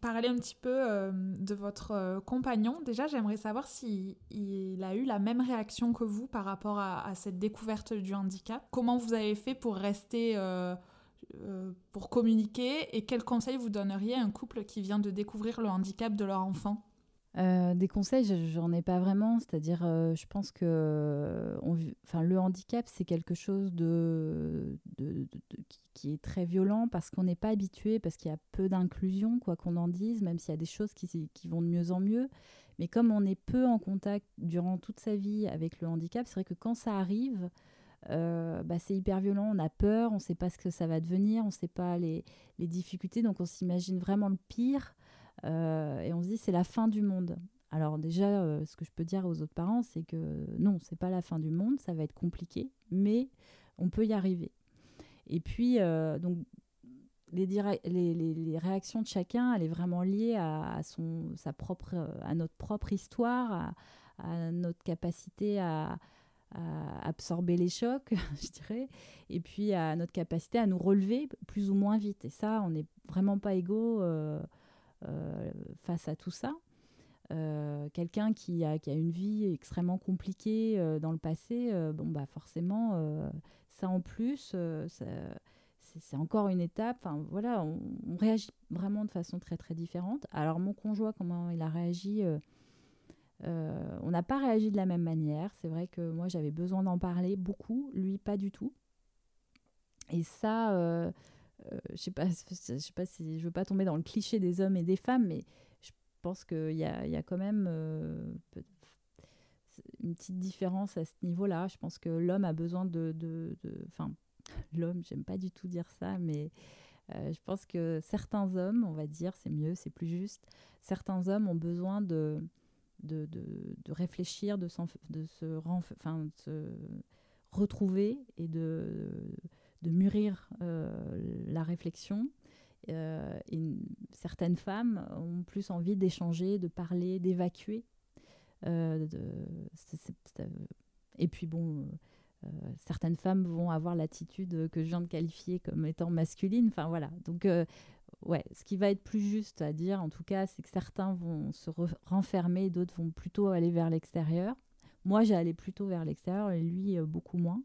parler un petit peu de votre compagnon. Déjà, j'aimerais savoir s'il il a eu la même réaction que vous par rapport à, cette découverte du handicap. Comment vous avez fait pour rester euh, pour communiquer et quels conseils vous donneriez à un couple qui vient de découvrir le handicap de leur enfant? Euh, des conseils, j'en ai pas vraiment. C'est-à-dire, euh, je pense que enfin, le handicap, c'est quelque chose de, qui, est très violent parce qu'on n'est pas habitué, parce qu'il y a peu d'inclusion, quoi qu'on en dise, même s'il y a des choses qui, qui, vont de mieux en mieux. Mais comme on est peu en contact durant toute sa vie avec le handicap, c'est vrai que quand ça arrive, euh, bah, c'est hyper violent, on a peur, on ne sait pas ce que ça va devenir, on ne sait pas les, les, difficultés, donc on s'imagine vraiment le pire euh, et on se dit c'est la fin du monde. Alors déjà, euh, ce que je peux dire aux autres parents, c'est que non, c'est pas la fin du monde, ça va être compliqué, mais on peut y arriver. Et puis, donc, les, les, les, réactions de chacun, elle est vraiment liée à, son, sa propre, à notre propre histoire, à notre capacité à, à absorber les chocs, je dirais, et puis à notre capacité à nous relever plus ou moins vite. Et ça, on n'est vraiment pas égaux euh, euh, face à tout ça. Euh, quelqu'un qui a, une vie extrêmement compliquée dans le passé, bon, bah forcément, ça en plus, c'est encore une étape. Enfin, voilà, on, on, réagit vraiment de façon très, très différente. Alors, mon conjoint, comment il a réagi euh, on n'a pas réagi de la même manière. C'est vrai que moi, j'avais besoin d'en parler beaucoup, lui, pas du tout. Et ça, euh, euh, je sais pas, je sais pas si je veux pas tomber dans le cliché des hommes et des femmes, mais je pense qu'il y a, y a, quand même une petite différence à ce niveau-là. Je pense que l'homme a besoin de, enfin, de, l'homme, j'aime pas du tout dire ça, mais je pense que certains hommes, on va dire, c'est mieux, c'est plus juste. Certains hommes ont besoin de de, de, réfléchir, de, de, se se retrouver et de, de mûrir euh, la réflexion. Euh, certaines femmes ont plus envie d'échanger, de parler, d'évacuer. Euh, et puis bon, certaines femmes vont avoir l'attitude que je viens de qualifier comme étant masculine. Enfin voilà. Donc ouais, ce qui va être plus juste à dire, en tout cas, c'est que certains vont se renfermer, d'autres vont plutôt aller vers l'extérieur. Moi, j'ai allé plutôt vers l'extérieur et lui, euh, beaucoup moins.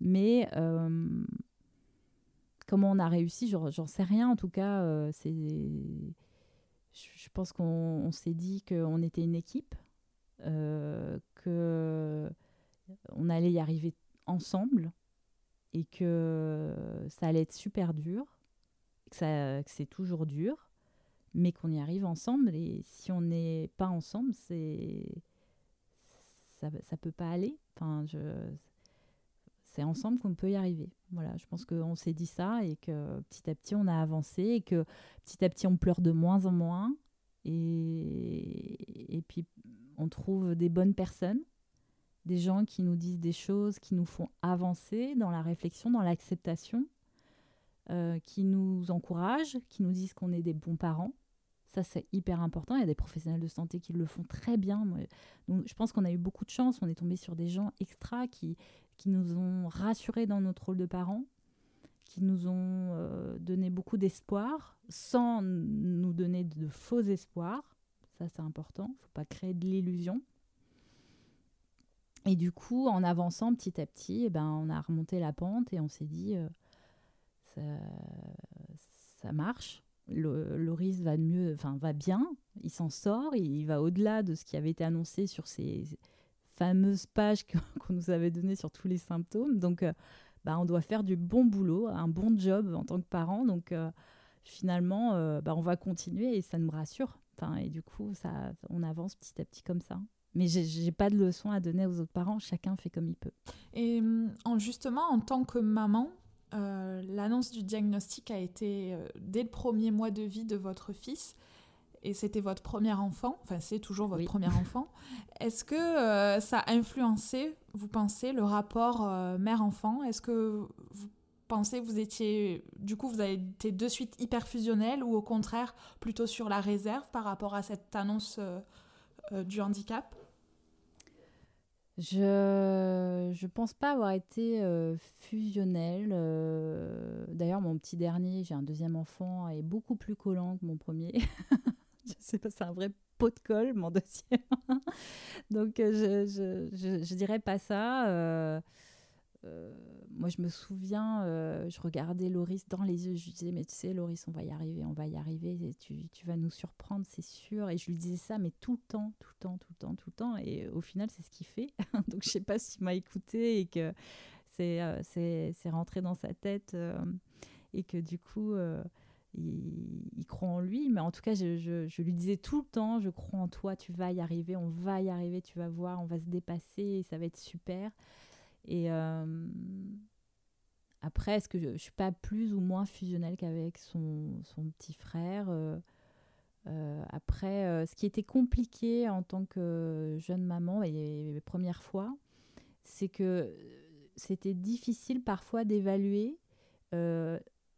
Mais euh, comment on a réussi, j'en sais rien. En tout cas, euh, je pense qu'on s'est dit qu'on était une équipe, que on allait y arriver ensemble et que ça allait être super dur, que, ça, que c'est toujours dur, mais qu'on y arrive ensemble. Et si on n'est pas ensemble, c'est ça, ça peut pas aller. Enfin, c'est ensemble qu'on peut y arriver. Voilà, je pense qu'on s'est dit ça et que petit à petit on a avancé et que petit à petit on pleure de moins en moins et, et puis on trouve des bonnes personnes des gens qui nous disent des choses qui nous font avancer dans la réflexion, dans l'acceptation, euh, qui nous encouragent, qui nous disent qu'on est des bons parents. Ça, c'est hyper important. Il y a des professionnels de santé qui le font très bien. Je pense qu'on a eu beaucoup de chance. On est tombé sur des gens extra qui, qui nous ont rassurés dans notre rôle de parents, qui nous ont euh, donné beaucoup d'espoir, sans nous donner de faux espoirs. Ça, c'est important. Il ne faut pas créer de l'illusion. Et du coup, en avançant petit à petit, eh ben, on a remonté la pente et on s'est dit, euh, ça, marche. Le, Loris va mieux, enfin va bien, il s'en sort, il, va au-delà de ce qui avait été annoncé sur ces fameuses pages qu'on nous avait données sur tous les symptômes. Donc, euh, bah, on doit faire du bon boulot, un bon job en tant que parent. Donc, euh, finalement, bah, on va continuer et ça nous rassure. Enfin, et du coup, ça, on avance petit à petit comme ça. Mais j'ai pas de leçon à donner aux autres parents, chacun fait comme il peut. Et en, justement, en tant que maman, euh, l'annonce du diagnostic a été euh, dès le premier mois de vie de votre fils, et c'était votre premier enfant, enfin c'est toujours votre premier enfant. Est-ce que euh, ça a influencé, vous pensez, le rapport mère-enfant? Est-ce que vous pensez que vous étiez, du coup, vous avez été de suite hyper fusionnel ou au contraire plutôt sur la réserve par rapport à cette annonce du handicap? Je ne pense pas avoir été euh, fusionnelle. Euh, d'ailleurs, mon petit dernier, j'ai un deuxième enfant, est beaucoup plus collant que mon premier. je sais pas, c'est un vrai pot de colle, mon deuxième. Donc, euh, je, je, je, dirais pas ça. Moi, je me souviens, euh, je regardais Loris dans les yeux, je lui disais, mais tu sais, Loris, on va y arriver, on va y arriver, tu, tu vas nous surprendre, c'est sûr. Et je lui disais ça, mais tout le temps, tout le temps, tout le temps, tout le temps. Et au final, c'est ce qu'il fait. Donc, je sais pas s'il m'a écouté et que c'est euh, rentré dans sa tête et que du coup, il, il, croit en lui. Mais en tout cas, je, je, je, lui disais tout le temps, je crois en toi, tu vas y arriver, on va y arriver, tu vas voir, on va se dépasser, ça va être super. Et euh, après, est-ce que je ne suis pas plus ou moins fusionnelle qu'avec son, son, petit frère euh, euh, Après, ce qui était compliqué en tant que jeune maman et, et première fois, c'est que c'était difficile parfois d'évaluer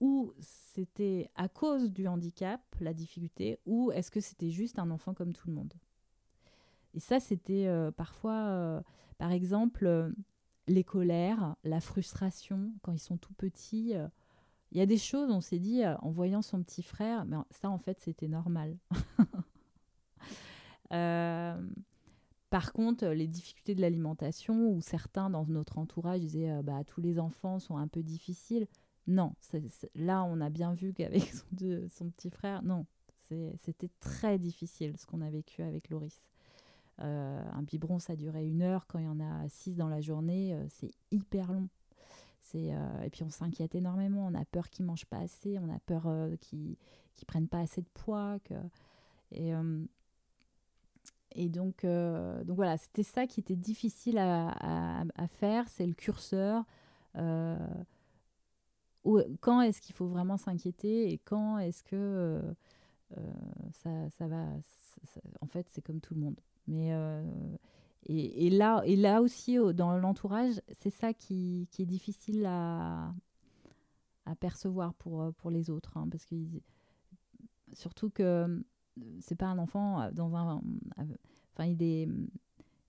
où c'était à cause du handicap, la difficulté, ou est-ce que c'était juste un enfant comme tout le monde. Et ça, c'était parfois, par exemple, les colères, la frustration quand ils sont tout petits. Euh, il y a des choses, on s'est dit, euh, en voyant son petit frère, mais ça en fait c'était normal. Euh, par contre, les difficultés de l'alimentation, où certains dans notre entourage disaient bah, tous les enfants sont un peu difficiles. Non, là on a bien vu qu'avec son, son, petit frère, non, c'était très difficile ce qu'on a vécu avec Loris. Euh, un biberon, ça durait une heure. Quand il y en a six dans la journée, euh, c'est hyper long. Euh, et puis on s'inquiète énormément. On a peur qu'ils mangent pas assez. On a peur qu'ils ne prennent pas assez de poids. Et, donc, voilà, c'était ça qui était difficile à, faire. C'est le curseur. quand est-ce qu'il faut vraiment s'inquiéter et quand est-ce que ça, va. en fait, c'est comme tout le monde. Mais euh, et, là, et là aussi, dans l'entourage, c'est ça qui, qui, est difficile à, à percevoir pour, euh, pour les autres. Hein, parce que surtout que euh, c'est pas un enfant dans un. Enfin, il, est,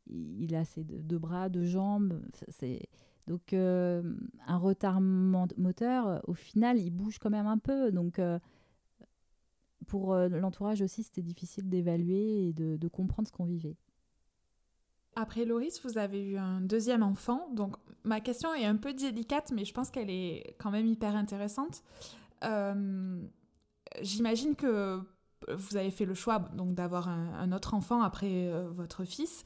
il a ses deux bras, deux jambes. C'est. Donc, un retard moteur, au final, il bouge quand même un peu. Donc, pour euh, l'entourage aussi, c'était difficile d'évaluer et de, comprendre ce qu'on vivait. Après Loris, vous avez eu un deuxième enfant. Donc ma question est un peu délicate, mais je pense qu'elle est quand même hyper intéressante. Euh, j'imagine que vous avez fait le choix donc d'avoir un, autre enfant après votre fils.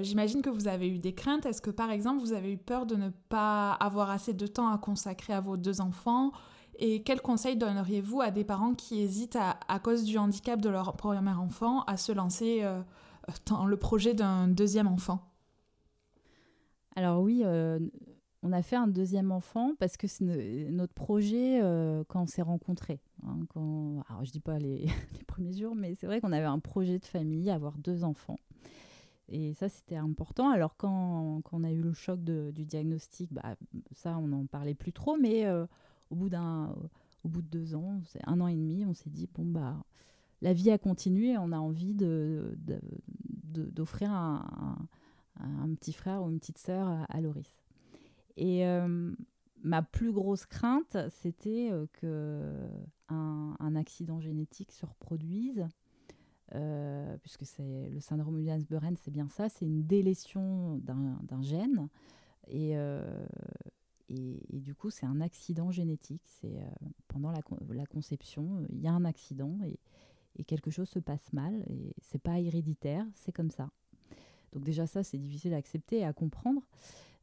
J'imagine que vous avez eu des craintes. Est-ce que par exemple vous avez eu peur de ne pas avoir assez de temps à consacrer à vos deux enfants? Et quels conseils donneriez-vous à des parents qui hésitent à, cause du handicap de leur premier enfant à se lancer dans le projet d'un deuxième enfant? Alors oui, on a fait un deuxième enfant parce que c'est notre projet euh, quand on s'est rencontrés. Hein, quand, alors je dis pas les, premiers jours, mais c'est vrai qu'on avait un projet de famille, avoir deux enfants. Et ça, c'était important. Alors quand, on a eu le choc du diagnostic, bah, ça, on n'en parlait plus trop, mais euh, au, bout d'un, au bout de deux ans, un an et demi, on s'est dit, bon, bah, la vie a continué, on a envie de, d'offrir un, un, petit frère ou une petite sœur à, Loris. Et euh, ma plus grosse crainte, c'était euh, que un, accident génétique se reproduise, euh, puisque c'est le syndrome Williams-Burren, c'est bien ça, c'est une délétion d'un gène. Et, et, du coup, c'est un accident génétique. C'est pendant la, conception, il y a un accident et, quelque chose se passe mal. Et c'est pas héréditaire, c'est comme ça. Donc déjà ça, c'est difficile à accepter et à comprendre.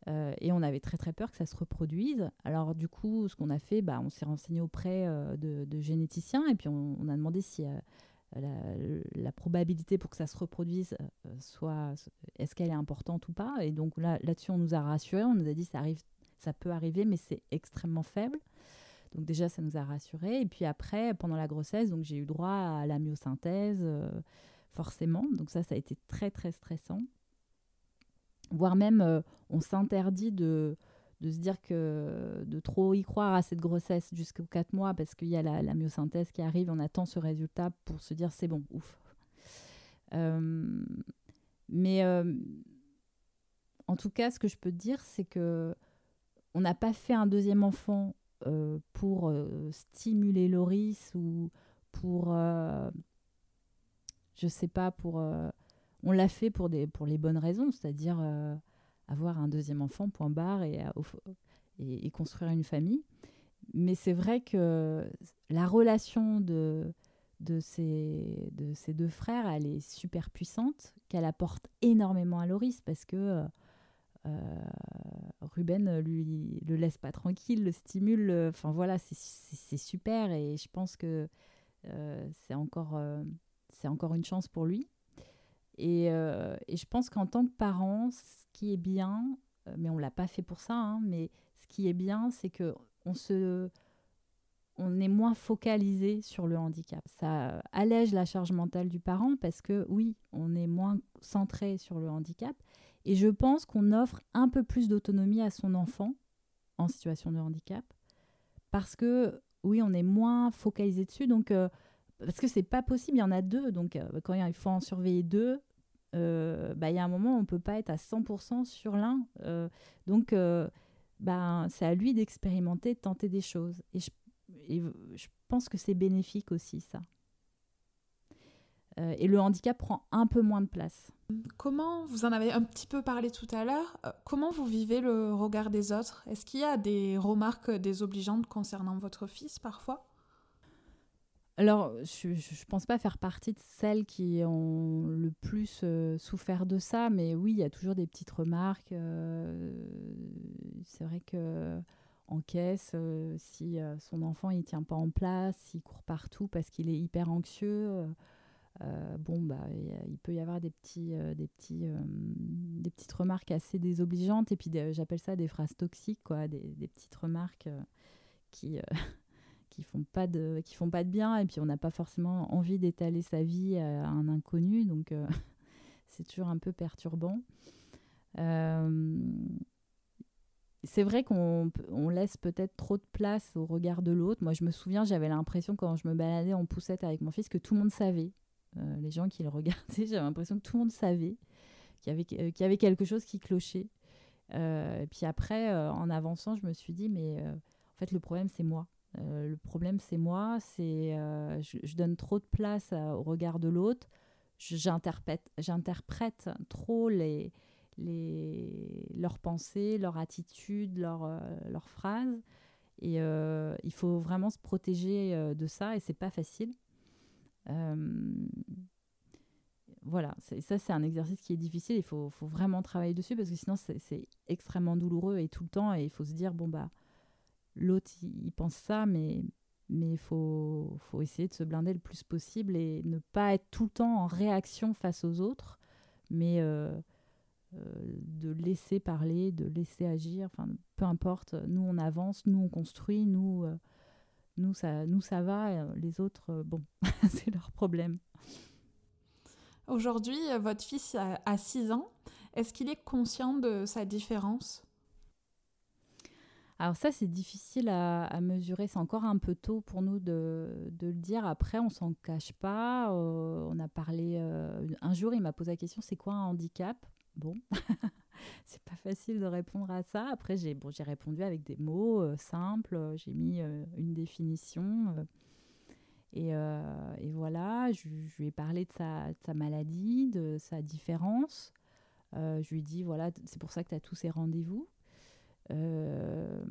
Euh, et on avait très très peur que ça se reproduise. Alors du coup, ce qu'on a fait, bah, on s'est renseigné auprès euh, de, généticiens et puis on, a demandé si euh, la, probabilité pour que ça se reproduise soit, est-ce qu'elle est importante ou pas. Et donc là, là-dessus, on nous a rassurés, on nous a dit ça arrive, ça peut arriver, mais c'est extrêmement faible. Donc déjà, ça nous a rassurés. Et puis après, pendant la grossesse, donc j'ai eu droit à la myosynthèse, forcément. Donc ça, ça a été très très stressant voire même euh, on s'interdit de, de se dire que de trop y croire à cette grossesse jusqu'aux 4 mois parce qu'il y a la, myosynthèse qui arrive, on attend ce résultat pour se dire c'est bon, ouf. Euh, mais euh, en tout cas, ce que je peux te dire, c'est que on n'a pas fait un deuxième enfant pour stimuler Loris ou pour, je sais pas, pour on l'a fait pour, des, pour les bonnes raisons, c'est-à-dire euh, avoir un deuxième enfant, point barre, et, et, construire une famille. Mais c'est vrai que la relation de, de, ces, de ces deux frères, elle est super puissante, qu'elle apporte énormément à Loris, parce que euh, Ruben lui le laisse pas tranquille, le stimule. Enfin voilà, c'est super, et je pense que euh, c'est encore, c'est encore une chance pour lui. Euh, et, je pense qu'en tant que parent, ce qui est bien, euh, mais on l'a pas fait pour ça, hein, mais ce qui est bien, c'est que on se on est moins focalisé sur le handicap. Ça allège la charge mentale du parent parce que oui, on est moins centré sur le handicap. Et je pense qu'on offre un peu plus d'autonomie à son enfant en situation de handicap parce que oui, on est moins focalisé dessus. Donc euh, parce que c'est pas possible, il y en a deux. Donc, euh, quand il faut en surveiller deux, euh, bah, il y a un moment où on ne peut pas être à 100% sur l'un. Donc, bah, c'est à lui d'expérimenter, de tenter des choses. Et je, je pense que c'est bénéfique aussi, ça. Et le handicap prend un peu moins de place. Comment, vous en avez un petit peu parlé tout à l'heure, comment vous vivez le regard des autres? Est-ce qu'il y a des remarques désobligeantes concernant votre fils parfois? Alors, je ne pense pas faire partie de celles qui ont le plus euh, souffert de ça, mais oui, il y a toujours des petites remarques. Euh, c'est vrai que en caisse, euh, si son enfant il tient pas en place, s'il court partout parce qu'il est hyper anxieux, bon bah il peut y avoir des petits, des petits, des petites remarques assez désobligeantes. Et puis j'appelle ça des phrases toxiques, quoi, des, petites remarques qui qui font pas de qui font pas de bien. Et puis on n'a pas forcément envie d'étaler sa vie à un inconnu. Donc euh, c'est toujours un peu perturbant. Euh, c'est vrai qu'on on laisse peut-être trop de place au regard de l'autre. Moi, je me souviens, j'avais l'impression quand je me baladais en poussette avec mon fils que tout le monde savait. Euh, les gens qui le regardaient, j'avais l'impression que tout le monde savait qu'il y avait, avait quelque chose qui clochait. et puis après, en avançant, je me suis dit, mais en fait, le problème, c'est moi. Euh, le problème, c'est moi, c'est euh, je, donne trop de place au regard de l'autre, j'interprète, trop leurs pensées, leurs attitudes, leurs, euh, leurs phrases. Et il faut vraiment se protéger de ça, et c'est pas facile. Voilà, ça c'est un exercice qui est difficile, il faut, faut vraiment travailler dessus parce que sinon c'est extrêmement douloureux et tout le temps. Et il faut se dire, bon bah, l'autre il, pense ça, mais mais il faut, faut essayer de se blinder le plus possible et ne pas être tout le temps en réaction face aux autres, mais euh, euh, de laisser parler, de laisser agir, enfin peu importe, nous on avance, nous on construit, nous, euh, nous, ça, nous ça va, les autres, bon, c'est leur problème. Aujourd'hui, votre fils a 6 ans. Est-ce qu'il est conscient de sa différence? Alors ça, c'est difficile à, mesurer. C'est encore un peu tôt pour nous de, le dire. Après, on s'en cache pas. Euh, on a parlé... Euh, un jour, il m'a posé la question, c'est quoi un handicap? Bon, c'est pas facile de répondre à ça. Après, j'ai bon, répondu avec des mots euh, simples. J'ai mis une définition. Et, voilà, je, lui ai parlé de sa, sa maladie, de sa différence. je lui ai dit, voilà, c'est pour ça que tu as tous ces rendez-vous. Euh,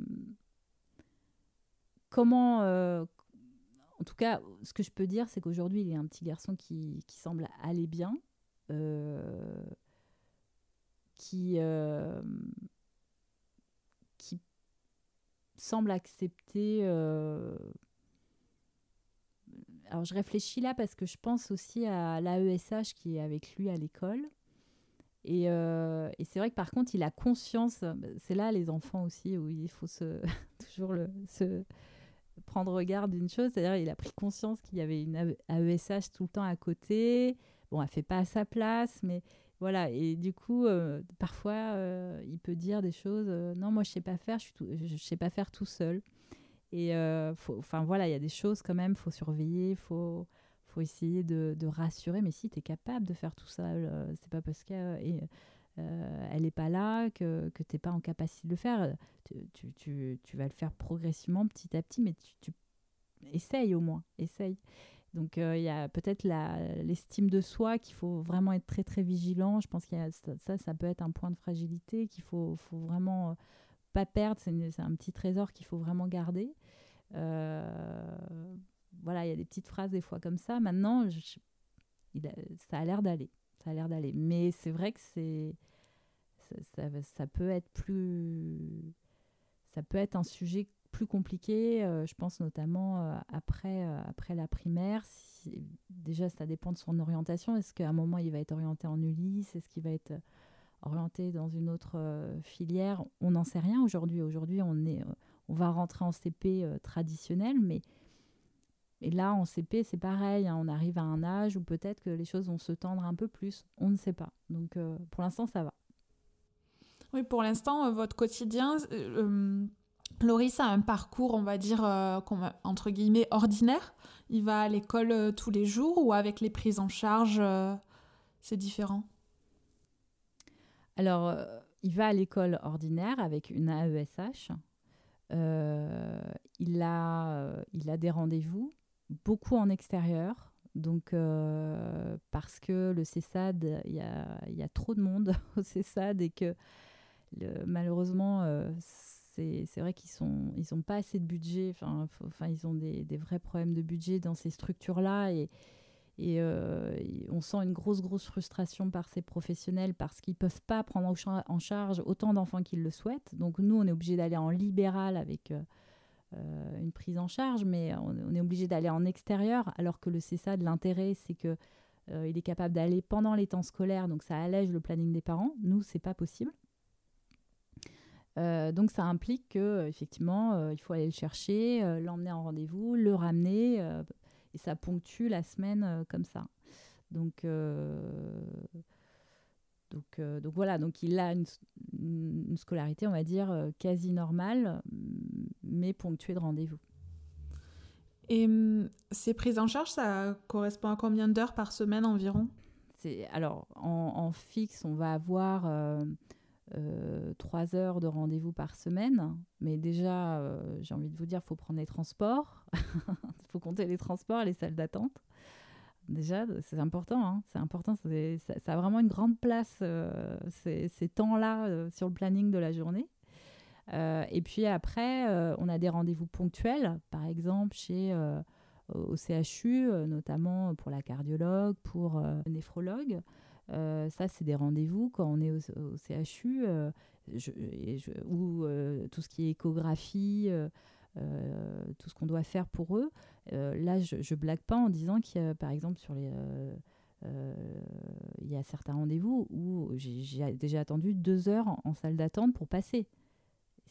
comment, euh, en tout cas, ce que je peux dire, c'est qu'aujourd'hui, il est un petit garçon qui, qui semble aller bien, euh, qui, qui semble accepter. alors, je réfléchis là parce que je pense aussi à l'AESH qui est avec lui à l'école. Euh, et, c'est vrai que par contre, il a conscience, c'est là les enfants aussi, où il faut se, toujours le, se prendre regard d'une chose, c'est-à-dire il a pris conscience qu'il y avait une AESH tout le temps à côté. Bon, elle fait pas à sa place, mais voilà. Et du coup, euh, parfois, euh, il peut dire des choses. non, moi, je sais pas faire. Je, je, sais pas faire tout seul. Et enfin voilà, il y a des choses quand même. Faut surveiller. Faut faut essayer de, rassurer. Mais si tu es capable de faire tout euh, c'est pas parce qu'elle euh, elle n'est pas là que, que tu n'es pas en capacité de le faire. Tu, tu, tu, vas le faire progressivement, petit à petit, mais tu, tu essaye au moins, essaye. Donc euh, il y a peut-être l'estime de soi qu'il faut vraiment être très très vigilant. Je pense que ça, ça peut être un point de fragilité qu'il faut, faut vraiment pas perdre. C'est un petit trésor qu'il faut vraiment garder. Euh, voilà, il y a des petites phrases des fois comme ça. Maintenant, ça a l'air d'aller. Ça a l'air d'aller. Mais c'est vrai que c'est ça, peut être plus ça peut être un sujet plus compliqué. Euh, je pense notamment euh, après euh, après la primaire. déjà, ça dépend de son orientation. Est-ce qu'à un moment il va être orienté en Ulysse? Est-ce qu'il va être orienté dans une autre filière? On n'en sait rien aujourd'hui. Aujourd'hui, on est on va rentrer en CP traditionnel, mais et là, en CP, c'est pareil. Hein, on arrive à un âge où peut-être que les choses vont se tendre un peu plus. On ne sait pas. Donc, pour l'instant, ça va. Oui, pour l'instant, votre quotidien, Loris a un parcours, on va dire, entre guillemets, ordinaire. Il va à l'école tous les jours ou avec les prises en charge, c'est différent? Alors, il va à l'école ordinaire avec une AESH. il, a, il a des rendez-vous beaucoup en extérieur. Donc, euh, parce que le CESAD, il y a, trop de monde au CESAD et que malheureusement, euh, c'est vrai qu'ils n'ont ils pas assez de budget. Enfin, ils ont des, vrais problèmes de budget dans ces structures-là. Et, et, euh, on sent une grosse, grosse frustration par ces professionnels parce qu'ils ne peuvent pas prendre en charge autant d'enfants qu'ils le souhaitent. Donc, nous, on est obligé d'aller en libéral avec euh, une prise en charge, mais on, est obligé d'aller en extérieur, alors que le CESA, l'intérêt, c'est que euh, il est capable d'aller pendant les temps scolaires, donc ça allège le planning des parents. Nous, c'est pas possible. Euh, donc ça implique que effectivement, il faut aller le chercher, l'emmener en rendez-vous, le ramener, et ça ponctue la semaine comme ça. Donc donc, euh, donc voilà, donc il a une, scolarité, on va dire, euh, quasi normale, mais ponctuée de rendez-vous. Et ces prises en charge, ça correspond à combien d'heures par semaine environ? Alors, en, fixe, on va avoir euh, trois heures de rendez-vous par semaine, mais déjà, j'ai envie de vous dire, il faut prendre les transports, il faut compter les transports les salles d'attente. Déjà, c'est important. Hein. C'est important. Ça, a vraiment une grande place, euh, ces, temps-là, euh, sur le planning de la journée. Euh, et puis après, on a des rendez-vous ponctuels. Par exemple, chez au CHU, notamment pour la cardiologue, pour le néphrologue. ça, c'est des rendez-vous quand on est au, CHU, ou tout ce qui est échographie, tout ce qu'on doit faire pour eux. là, je, ne blague pas en disant qu'il y a, par exemple, sur les il y a certains rendez-vous où j'ai déjà attendu deux heures en salle d'attente pour passer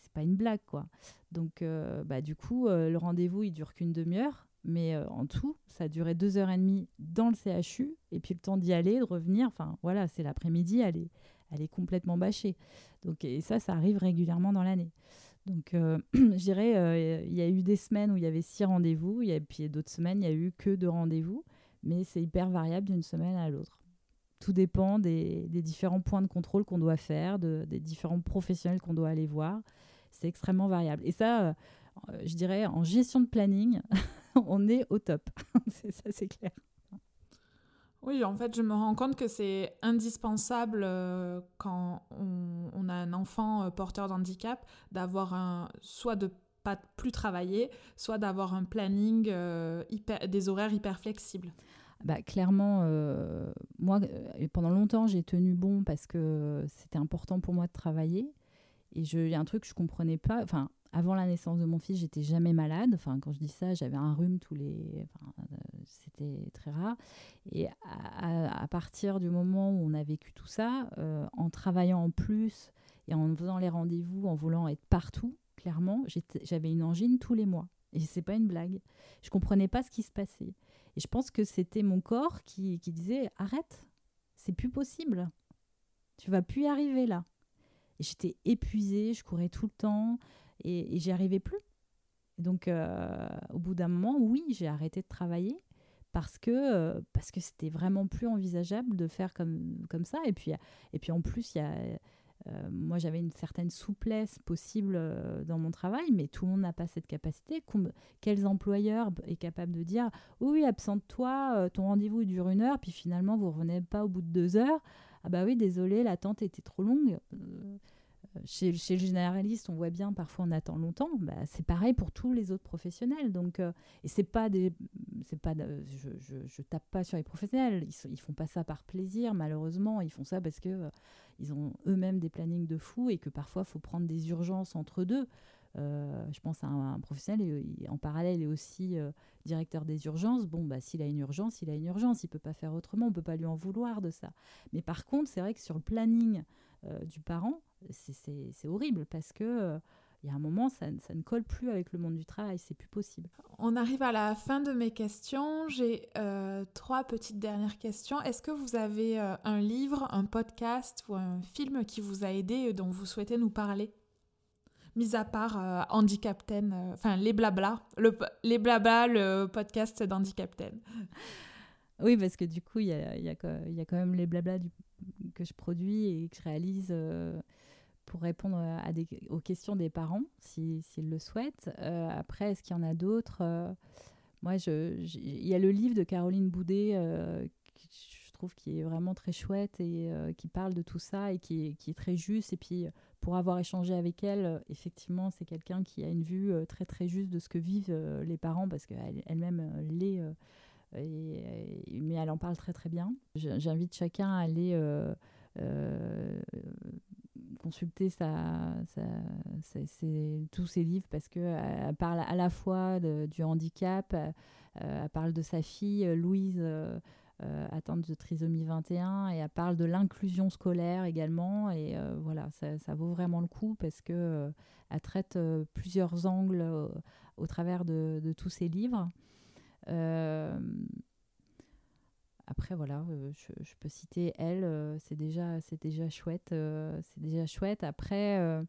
c'est pas une blague, quoi. Donc, euh, bah, du coup, euh, le rendez-vous, il dure qu'une demi-heure. Mais euh, en tout, ça a duré deux heures et demie dans le CHU. Et puis le temps d'y aller, de revenir. Enfin, voilà, c'est l'après-midi, elle est, elle est complètement bâchée. Donc, et ça, ça arrive régulièrement dans l'année. Donc, je dirais, il y a eu des semaines où il y avait six rendez-vous. Et puis d'autres semaines, il n'y a eu que deux rendez-vous. Mais c'est hyper variable d'une semaine à l'autre. Tout dépend des, différents points de contrôle qu'on doit faire, de, des différents professionnels qu'on doit aller voir c'est extrêmement variable. Et ça, euh, je dirais, en gestion de planning, on est au top. ça, c'est clair. Oui, en fait, je me rends compte que c'est indispensable euh, quand on, a un enfant euh, porteur d'handicap d'avoir un soit de pas plus travailler, soit d'avoir un planning hyper, des horaires hyper flexibles. Bah, clairement, moi, pendant longtemps, j'ai tenu bon parce que c'était important pour moi de travailler. Et il y a un truc que je comprenais pas. Enfin, avant la naissance de mon fils, j'étais jamais malade. Enfin, quand je dis ça, j'avais un rhume tous les. Enfin, euh, c'était très rare. Et à, partir du moment où on a vécu tout ça, euh, en travaillant en plus et en faisant les rendez-vous, en voulant être partout, clairement, j'avais une angine tous les mois. Et c'est pas une blague. Je comprenais pas ce qui se passait. Et je pense que c'était mon corps qui, qui disait arrête, c'est plus possible. Tu vas plus y arriver là j'étais épuisée, je courais tout le temps et, j'y arrivais plus. donc, euh, au bout d'un moment, oui, j'ai arrêté de travailler parce que euh, parce que c'était vraiment plus envisageable de faire comme comme ça. Et puis et puis en plus, il y a euh, moi, j'avais une certaine souplesse possible dans mon travail, mais tout le monde n'a pas cette capacité. Quels employeurs est capable de dire oui, absente-toi, ton rendez-vous dure une heure, puis finalement vous revenez pas au bout de deux heures ah bah oui, désolé, l'attente était trop longue. Chez, le généraliste, on voit bien, parfois on attend longtemps. Bah, c'est pareil pour tous les autres professionnels. Donc, euh, et c'est pas des, c'est pas, je, je, tape pas sur les professionnels. Ils, ils font pas ça par plaisir, malheureusement. Ils font ça parce que euh, ils ont eux-mêmes des plannings de fou et que parfois il faut prendre des urgences entre deux. Euh, je pense à un, professionnel, en parallèle, il est aussi directeur des urgences. Bon, bah, s'il a une urgence, il a une urgence. Il peut pas faire autrement. On peut pas lui en vouloir de ça. Mais par contre, c'est vrai que sur le planning du parent, c'est horrible parce que il y a un moment, ça, ça, ne colle plus avec le monde du travail, c'est plus possible. On arrive à la fin de mes questions. J'ai trois petites dernières questions. Est-ce que vous avez un livre, un podcast ou un film qui vous a aidé et dont vous souhaitez nous parler? Mis à part euh, euh, enfin les blabla, le, les blabla, le podcast d'Andy Captain. Oui, parce que du coup, il y a, y, a, y a, quand même les blabla du, que je produis et que je réalise euh, pour répondre aux questions des parents, s'ils le souhaitent. après, est-ce qu'il y en a d'autres Moi, il y a le livre de Caroline Boudet qui je trouve qui est vraiment très chouette et qui parle de tout ça et qui qui est très juste. Et puis, pour avoir échangé avec elle, euh, effectivement, c'est quelqu'un qui a une vue euh, très très juste de ce que vivent euh, les parents parce qu'elle-même l'est, mais elle en parle très très bien. J'invite chacun à aller consulter sa, tous ses livres parce qu'elle parle à la fois du handicap, elle parle de sa fille Louise euh, atteinte de trisomie 21 et elle parle de l'inclusion scolaire également et euh, voilà ça, vaut vraiment le coup parce que euh, elle traite plusieurs angles au travers de, tous ses livres après voilà je, peux citer elle c'est déjà déjà chouette c'est déjà chouette. Après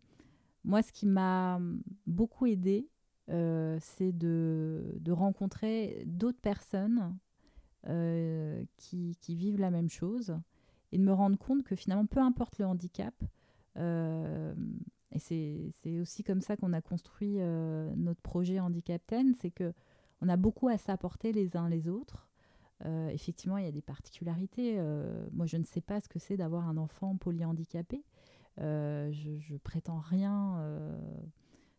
moi ce qui m'a beaucoup aidé c'est de, de rencontrer d'autres personnes euh, qui, vivent la même chose et de me rendre compte que finalement, peu importe le handicap, euh, et c'est aussi comme ça qu'on a construit euh, notre projet Handicapten, c'est que on a beaucoup à s'apporter les uns les autres. effectivement, il y a des particularités. moi, je ne sais pas ce que c'est d'avoir un enfant polyhandicapé. je, je prétends rien.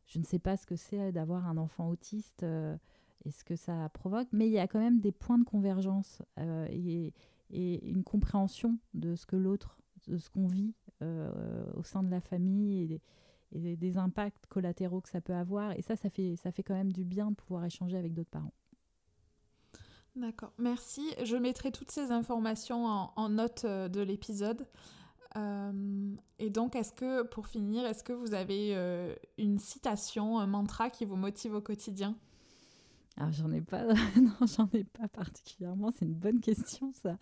je ne sais pas ce que c'est d'avoir un enfant autiste et ce que ça provoque. Mais il y a quand même des points de convergence et, et, une compréhension de ce que l'autre, de ce qu'on vit au sein de la famille et, et des impacts collatéraux que ça peut avoir. Et ça, ça fait, ça fait quand même du bien de pouvoir échanger avec d'autres parents. D'accord, merci. Je mettrai toutes ces informations en, note euh, de l'épisode. Euh, et donc, est-ce que, pour finir, est-ce que vous avez euh, une citation, un mantra qui vous motive au quotidien? Alors j'en ai pas, non j'en ai pas particulièrement. C'est une bonne question ça.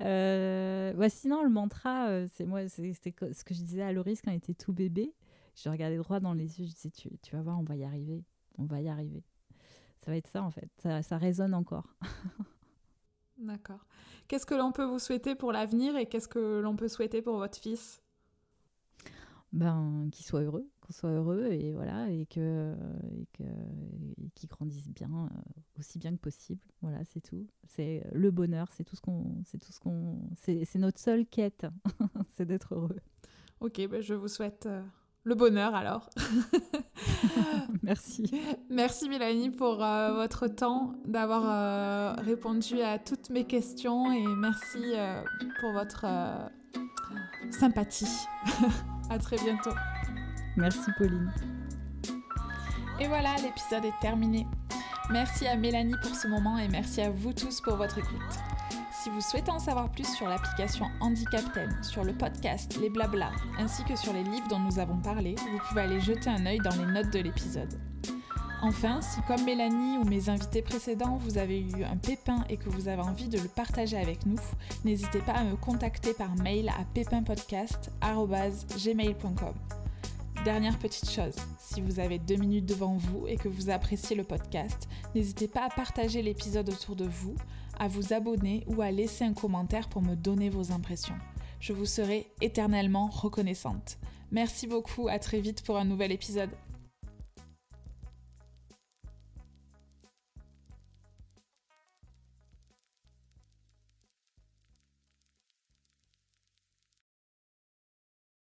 Euh, sinon le mantra, c'est moi, c'était ce que je disais à Loris quand il était tout bébé. Je regardais droit dans les yeux, je disais tu, tu vas voir, on va y arriver, on va y arriver ça va être ça en fait. Ça, ça résonne encore. D'accord. Qu'est-ce que l'on peut vous souhaiter pour l'avenir et qu'est-ce que l'on peut souhaiter pour votre fils? Ben, qu'il soit heureux, qu'on soit heureux et voilà et que et que qu'il grandisse bien, euh, aussi bien que possible. Voilà, c'est tout. C'est le bonheur, c'est tout ce qu'on, c'est tout ce qu'on, c'est, notre seule quête, c'est d'être heureux. Ok, ben je vous souhaite. Le bonheur alors. Merci. Merci Mélanie pour euh, votre temps, d'avoir euh, répondu à toutes mes questions et merci euh, pour votre sympathie. à très bientôt. Merci Pauline. Et voilà, l'épisode est terminé. Merci à Mélanie pour ce moment et merci à vous tous pour votre écoute. Si vous souhaitez en savoir plus sur l'application Handicapten, sur le podcast Les Blabla, ainsi que sur les livres dont nous avons parlé, vous pouvez aller jeter un œil dans les notes de l'épisode. Enfin, si comme Mélanie ou mes invités précédents, vous avez eu un pépin et que vous avez envie de le partager avec nous, n'hésitez pas à me contacter par mail à pépinpodcast.gmail.com. Dernière petite chose, si vous avez deux minutes devant vous et que vous appréciez le podcast, n'hésitez pas à partager l'épisode autour de vous, à vous abonner ou à laisser un commentaire pour me donner vos impressions. Je vous serai éternellement reconnaissante. Merci beaucoup, à très vite pour un nouvel épisode.